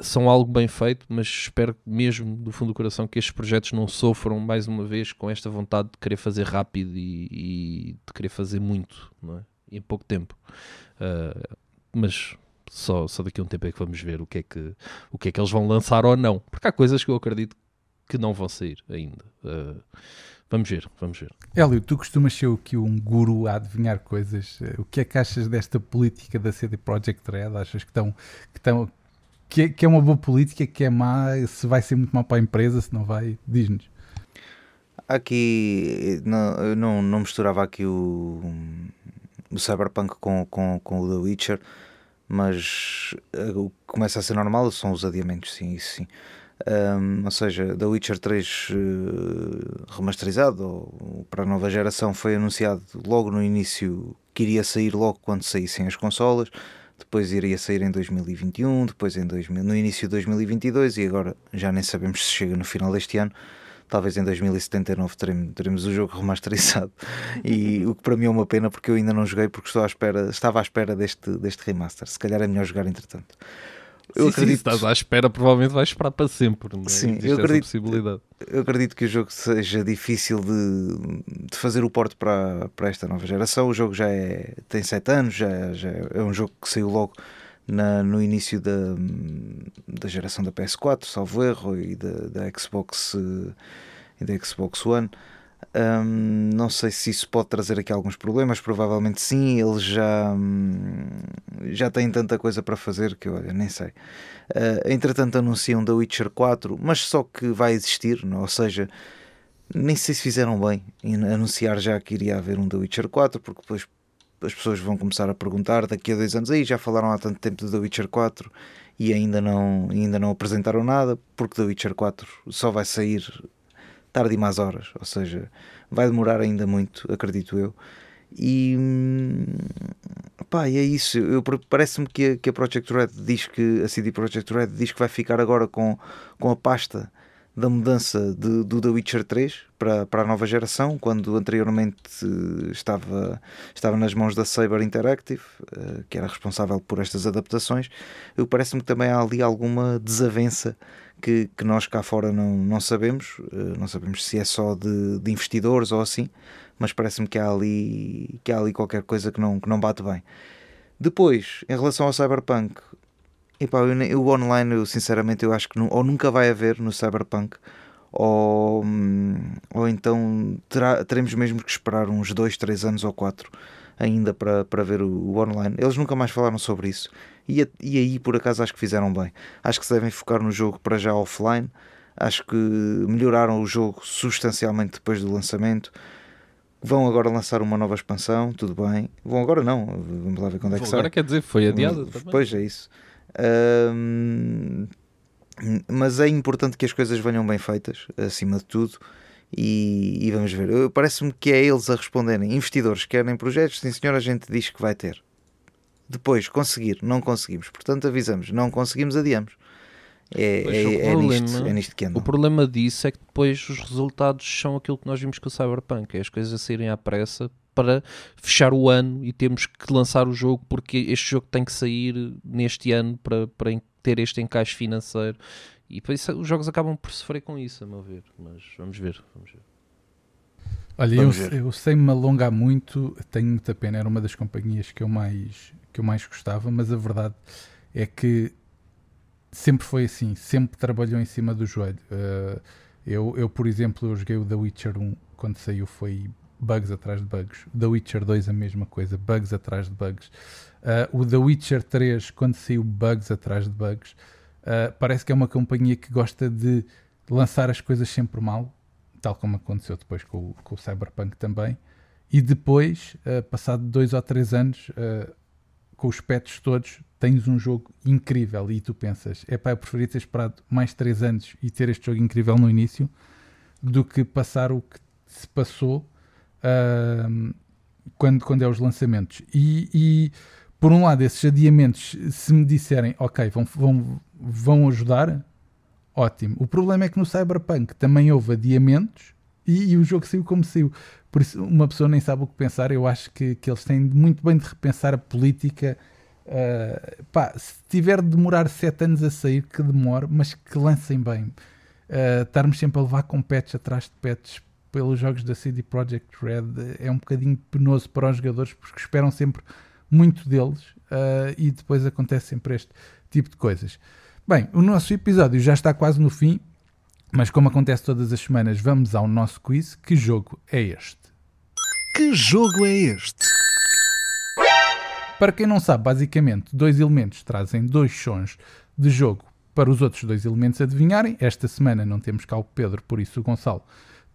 são algo bem feito, mas espero mesmo do fundo do coração que estes projetos não sofram mais uma vez com esta vontade de querer fazer rápido e, e de querer fazer muito não é? em pouco tempo. Uh, mas só, só daqui a um tempo é que vamos ver o que, é que, o que é que eles vão lançar ou não, porque há coisas que eu acredito que não vão sair ainda. Uh, vamos ver, vamos ver. Hélio, tu costumas ser aqui um guru a adivinhar coisas. O que é que achas desta política da CD Projekt Red? Achas que estão, que estão que é, que é uma boa política, que é má, se vai ser muito má para a empresa, se não vai, diz-nos. Aqui não, não, não misturava aqui o, o Cyberpunk com, com, com o The Witcher, mas o que começa a ser normal são os adiamentos, sim, isso sim. Um, ou seja, The Witcher 3 uh, remasterizado ou, para a nova geração foi anunciado logo no início que iria sair logo quando saíssem as consolas depois iria sair em 2021, depois em 2000, no início de 2022 e agora já nem sabemos se chega no final deste ano. Talvez em 2079 teremos, teremos o jogo remasterizado. E o que para mim é uma pena porque eu ainda não joguei porque estou à espera, estava à espera deste, deste remaster. Se calhar é melhor jogar entretanto. Eu sim, acredito... sim, se estás à espera, provavelmente vais esperar para sempre. Não é? Sim, Existe eu acredito, possibilidade. eu acredito que o jogo seja difícil de, de fazer o porte para, para esta nova geração. O jogo já é, tem 7 anos, já, já é um jogo que saiu logo na, no início da, da geração da PS4, salvo erro, e da, da Xbox e da Xbox One. Não sei se isso pode trazer aqui alguns problemas, provavelmente sim. Eles já, hum, já têm tanta coisa para fazer que olha, nem sei. Uh, entretanto, anunciam The Witcher 4, mas só que vai existir, não? ou seja, nem sei se fizeram bem em anunciar já que iria haver um The Witcher 4, porque depois as pessoas vão começar a perguntar daqui a dois anos aí já falaram há tanto tempo de The Witcher 4 e ainda não, ainda não apresentaram nada, porque The Witcher 4 só vai sair tarde e mais horas, ou seja, vai demorar ainda muito, acredito eu. E pá, e é isso. Parece-me que a, que a Project Red diz que a CD Project Red diz que vai ficar agora com, com a pasta da mudança de, do The Witcher 3 para, para a nova geração, quando anteriormente estava, estava nas mãos da Saber Interactive, eh, que era responsável por estas adaptações. Parece-me que também há ali alguma desavença que, que nós cá fora não, não sabemos, uh, não sabemos se é só de, de investidores ou assim, mas parece-me que há ali que há ali qualquer coisa que não, que não bate bem. Depois, em relação ao Cyberpunk, epá, eu, eu, o online, eu, sinceramente, eu acho que não, ou nunca vai haver no Cyberpunk, ou, ou então terá, teremos mesmo que esperar uns 2, 3 anos ou 4 ainda para, para ver o, o online. Eles nunca mais falaram sobre isso. E, e aí, por acaso, acho que fizeram bem. Acho que se devem focar no jogo para já offline. Acho que melhoraram o jogo substancialmente depois do lançamento. Vão agora lançar uma nova expansão, tudo bem. Vão agora não, vamos lá ver quando é que sai. agora quer dizer, foi adiada também. Pois é isso. Mas é importante que as coisas venham bem feitas, acima de tudo. E, e vamos ver. Parece-me que é eles a responderem. Investidores querem projetos, sim senhor, a gente diz que vai ter. Depois, conseguir, não conseguimos. Portanto, avisamos, não conseguimos, adiamos. É, Pois, é, o é nisto, problema- é nisto que anda. O problema disso é que depois os resultados são aquilo que nós vimos com o Cyberpunk, é as coisas a saírem à pressa para fechar o ano e temos que lançar o jogo porque este jogo tem que sair neste ano para, para ter este encaixe financeiro e por isso os jogos acabam por sofrer com isso, a meu ver. Mas vamos ver, vamos ver. Olha, eu, Vamos ver. eu sem me alongar muito, tenho muita pena, era uma das companhias que eu mais, que eu mais gostava, mas a verdade é que sempre foi assim, sempre trabalhou em cima do joelho. Uh, eu, eu, por exemplo, eu joguei o The Witcher 1 quando saiu, foi bugs atrás de bugs. The Witcher 2 a mesma coisa, bugs atrás de bugs. Uh, o The Witcher 3 quando saiu bugs atrás de bugs. Uh, parece que é uma companhia que gosta de lançar as coisas sempre mal, tal como aconteceu depois com, com o Cyberpunk também. E depois, uh, passado dois ou três anos, uh, com os patches todos, tens um jogo incrível e tu pensas, é pá, eu preferia ter esperado mais três anos e ter este jogo incrível no início do que passar o que se passou quando, quando é os lançamentos. E, e, por um lado, esses adiamentos, se me disserem, ok, vão, vão, vão ajudar, ótimo. O problema é que no Cyberpunk também houve adiamentos e, e o jogo saiu como saiu. Por isso, uma pessoa nem sabe o que pensar. Eu acho que, que eles têm muito bem de repensar a política. Uh, pá, se tiver de demorar 7 anos a sair, que demore, mas que lancem bem. Uh, estarmos sempre a levar com patch atrás de patch pelos jogos da CD Projekt Red é um bocadinho penoso para os jogadores porque esperam sempre muito deles uh, e depois acontece sempre este tipo de coisas. Bem, o nosso episódio já está quase no fim, mas como acontece todas as semanas, vamos ao nosso quiz. Que jogo é este? Que jogo é este? Para quem não sabe, basicamente, dois elementos trazem dois sons de jogo para os outros dois elementos adivinharem. Esta semana não temos cá o Pedro, por isso o Gonçalo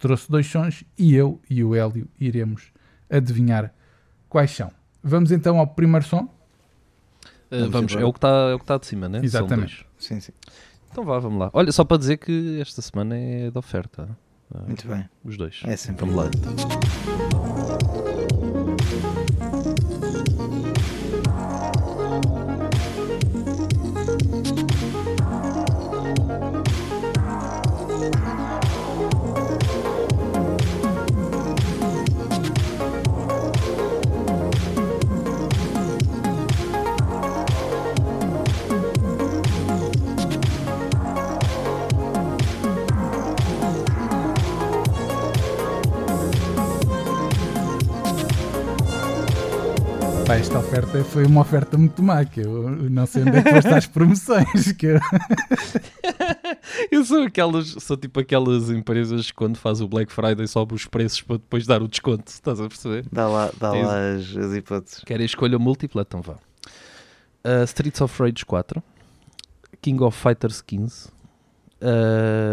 trouxe dois sons e eu e o Hélio iremos adivinhar quais são. Vamos então ao primeiro som? Uh, Vamos é o que está é o que está de cima, né? Exatamente. Sim, sim. Então vá, vamos lá. Olha, só para dizer que esta semana é de oferta. Uh, Muito bem. Os dois. É sempre Vamos lá. então. Foi uma oferta muito má, que eu não sei onde é que foste às promoções. Que eu... Eu sou aquelas, sou tipo aquelas empresas que quando faz o Black Friday sobe os preços para depois dar o desconto. Estás a perceber? Dá lá, dá É lá as, as hipóteses. Querem escolha múltipla? Então vá. Uh, Streets of Rage 4, King of Fighters 15, uh,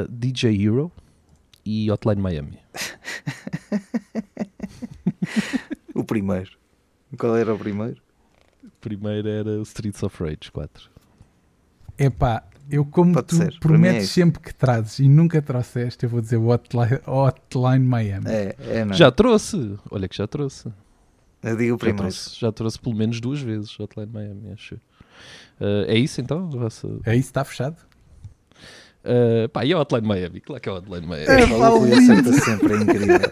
DJ Hero e Hotline Miami. O primeiro. Qual era o primeiro? Primeiro era o Streets of Rage 4. Epá, eu como Pode tu ser, é prometes isso. sempre que trazes e nunca trouxeste, eu vou dizer Hotline, Hotline Miami. É, é não. Já trouxe! Olha que já trouxe. Eu digo o Já primeiro. trouxe, já trouxe pelo menos duas vezes Hotline Miami, acho. Uh, é isso então? É isso, está fechado? Uh, pá, e a Hotline Miami? Claro que é a Hotline Miami. É, o Rui acerta sempre, é incrível.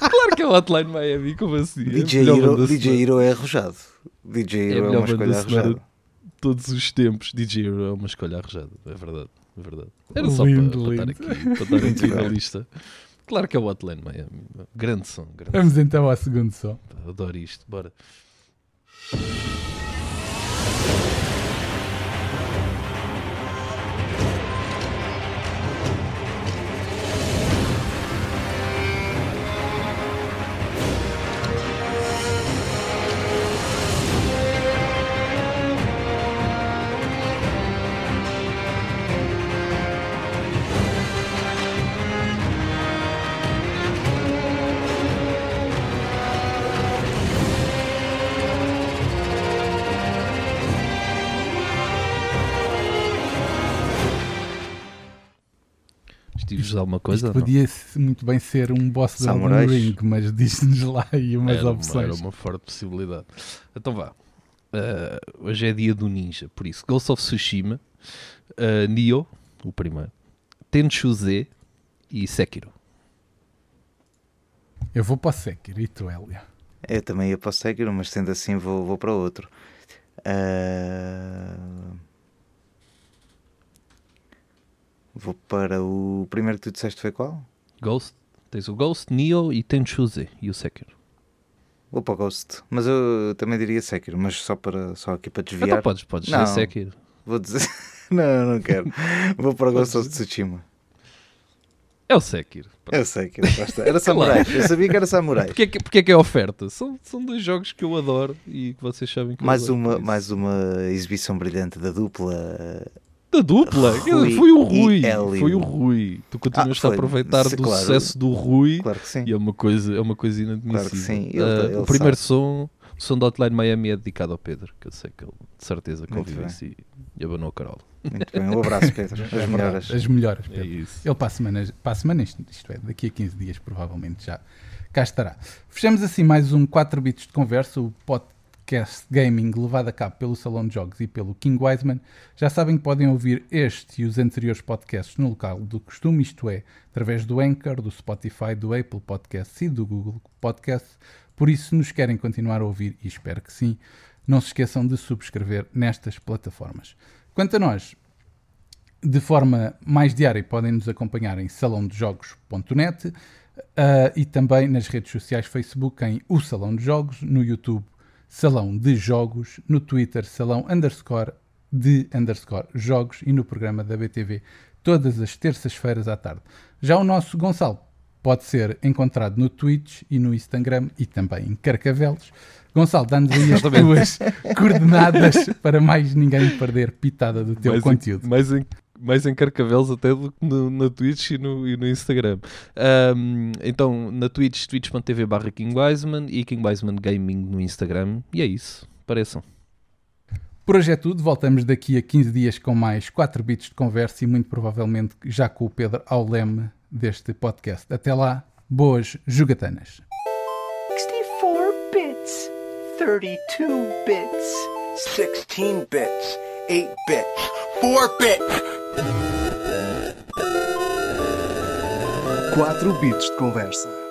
claro que é a Hotline Miami, como assim? É DJ melhor Hero, DJ. Hero é arrojado. DJ É Hero é, melhor uma escolha arrojada. todos os tempos. DJ Hero é uma escolha arrojada, é verdade. É verdade. Era só Lindo, para, para lindo. estar aqui, para estar aqui na lista. Claro que é o Hotline Miami. Grande som, grande Vamos então ao segundo som. som. Adoro isto, bora. Coisa? Isto podia muito bem ser um boss do Elden. Ring, mas diz-nos lá aí umas era, uma, opções. era uma forte possibilidade. Então vá. Uh, hoje é dia do ninja, por isso Ghost of Tsushima, uh, Nioh, o primeiro, Tenchu Z e Sekiro. Eu vou para o Sekiro e tu, Hélia. Eu também ia para o Sekiro, mas sendo assim vou, vou para outro. Ah, Vou para o primeiro que tu disseste foi qual? Ghost, tens o Ghost, Nioh e Tenchu Z e o Sekiro. Vou para o Ghost. Mas eu também diria Sekiro, mas só, para, só aqui para desviar. Então podes, podes Não. dizer Sekiro. Vou dizer. não, não quero. Vou para o Ghost of Tsushima. É o Sekiro. Eu sei que era samurai. Eu sabia que era samurai. Porquê, que- porquê que é oferta? São, são dois jogos que eu adoro e que vocês sabem que eu Mais adoro, uma, mais uma exibição brilhante da dupla. Da dupla? Rui foi o Rui. Foi o Rui. Tu continuas Ah, a aproveitar Se- do claro. sucesso do Rui Claro que sim. e é uma coisa, é uma coisa inadmissível. Claro que sim. Ele- Ah, ele o primeiro sabe. som, o som do Hotline Miami é dedicado ao Pedro, que eu sei que ele de certeza que Muito ouviu isso e, e abanou o Carol. Muito bem. Um abraço, Pedro. As melhoras. As melhoras, É Pedro. isso. Ele para a semana, para a semana isto, isto é, daqui a 15 dias provavelmente já cá estará. Fechamos assim mais um 4 bits de conversa, o podcast gaming levado a cabo pelo Salão de Jogos e pelo King Wiseman. Já sabem que podem ouvir este e os anteriores podcasts no local do costume, isto é, através do Anchor, do Spotify, do Apple Podcasts e do Google Podcasts. Por isso, se nos querem continuar a ouvir, e espero que sim, não se esqueçam de subscrever nestas plataformas. Quanto a nós, de forma mais diária podem nos acompanhar em salãodejogos.net ah, e também nas redes sociais Facebook em O Salão de Jogos, no YouTube Salão de Jogos, no Twitter Salão underscore de underscore jogos e no programa da BTV todas as terças-feiras à tarde. Já o nosso Gonçalo pode ser encontrado no Twitch e no Instagram e também em Carcavelos. Gonçalo, dá-nos aí as tuas coordenadas para mais ninguém perder pitada do teu mais conteúdo. Mais, mais em Carcavelos até do que no, na Twitch e no, e no Instagram. Ahm, então, na Twitch, twitch.tv barra King Wiseman e King Wiseman Gaming no Instagram. E é isso. Pareçam. Por hoje é tudo. Voltamos daqui a 15 dias com mais 4 bits de conversa e muito provavelmente já com o Pedro ao leme deste podcast. Até lá, boas jogatanas. 64 bits, 32 bits, 16 bits, 8 bits, 4 bits. 4 bits de conversa.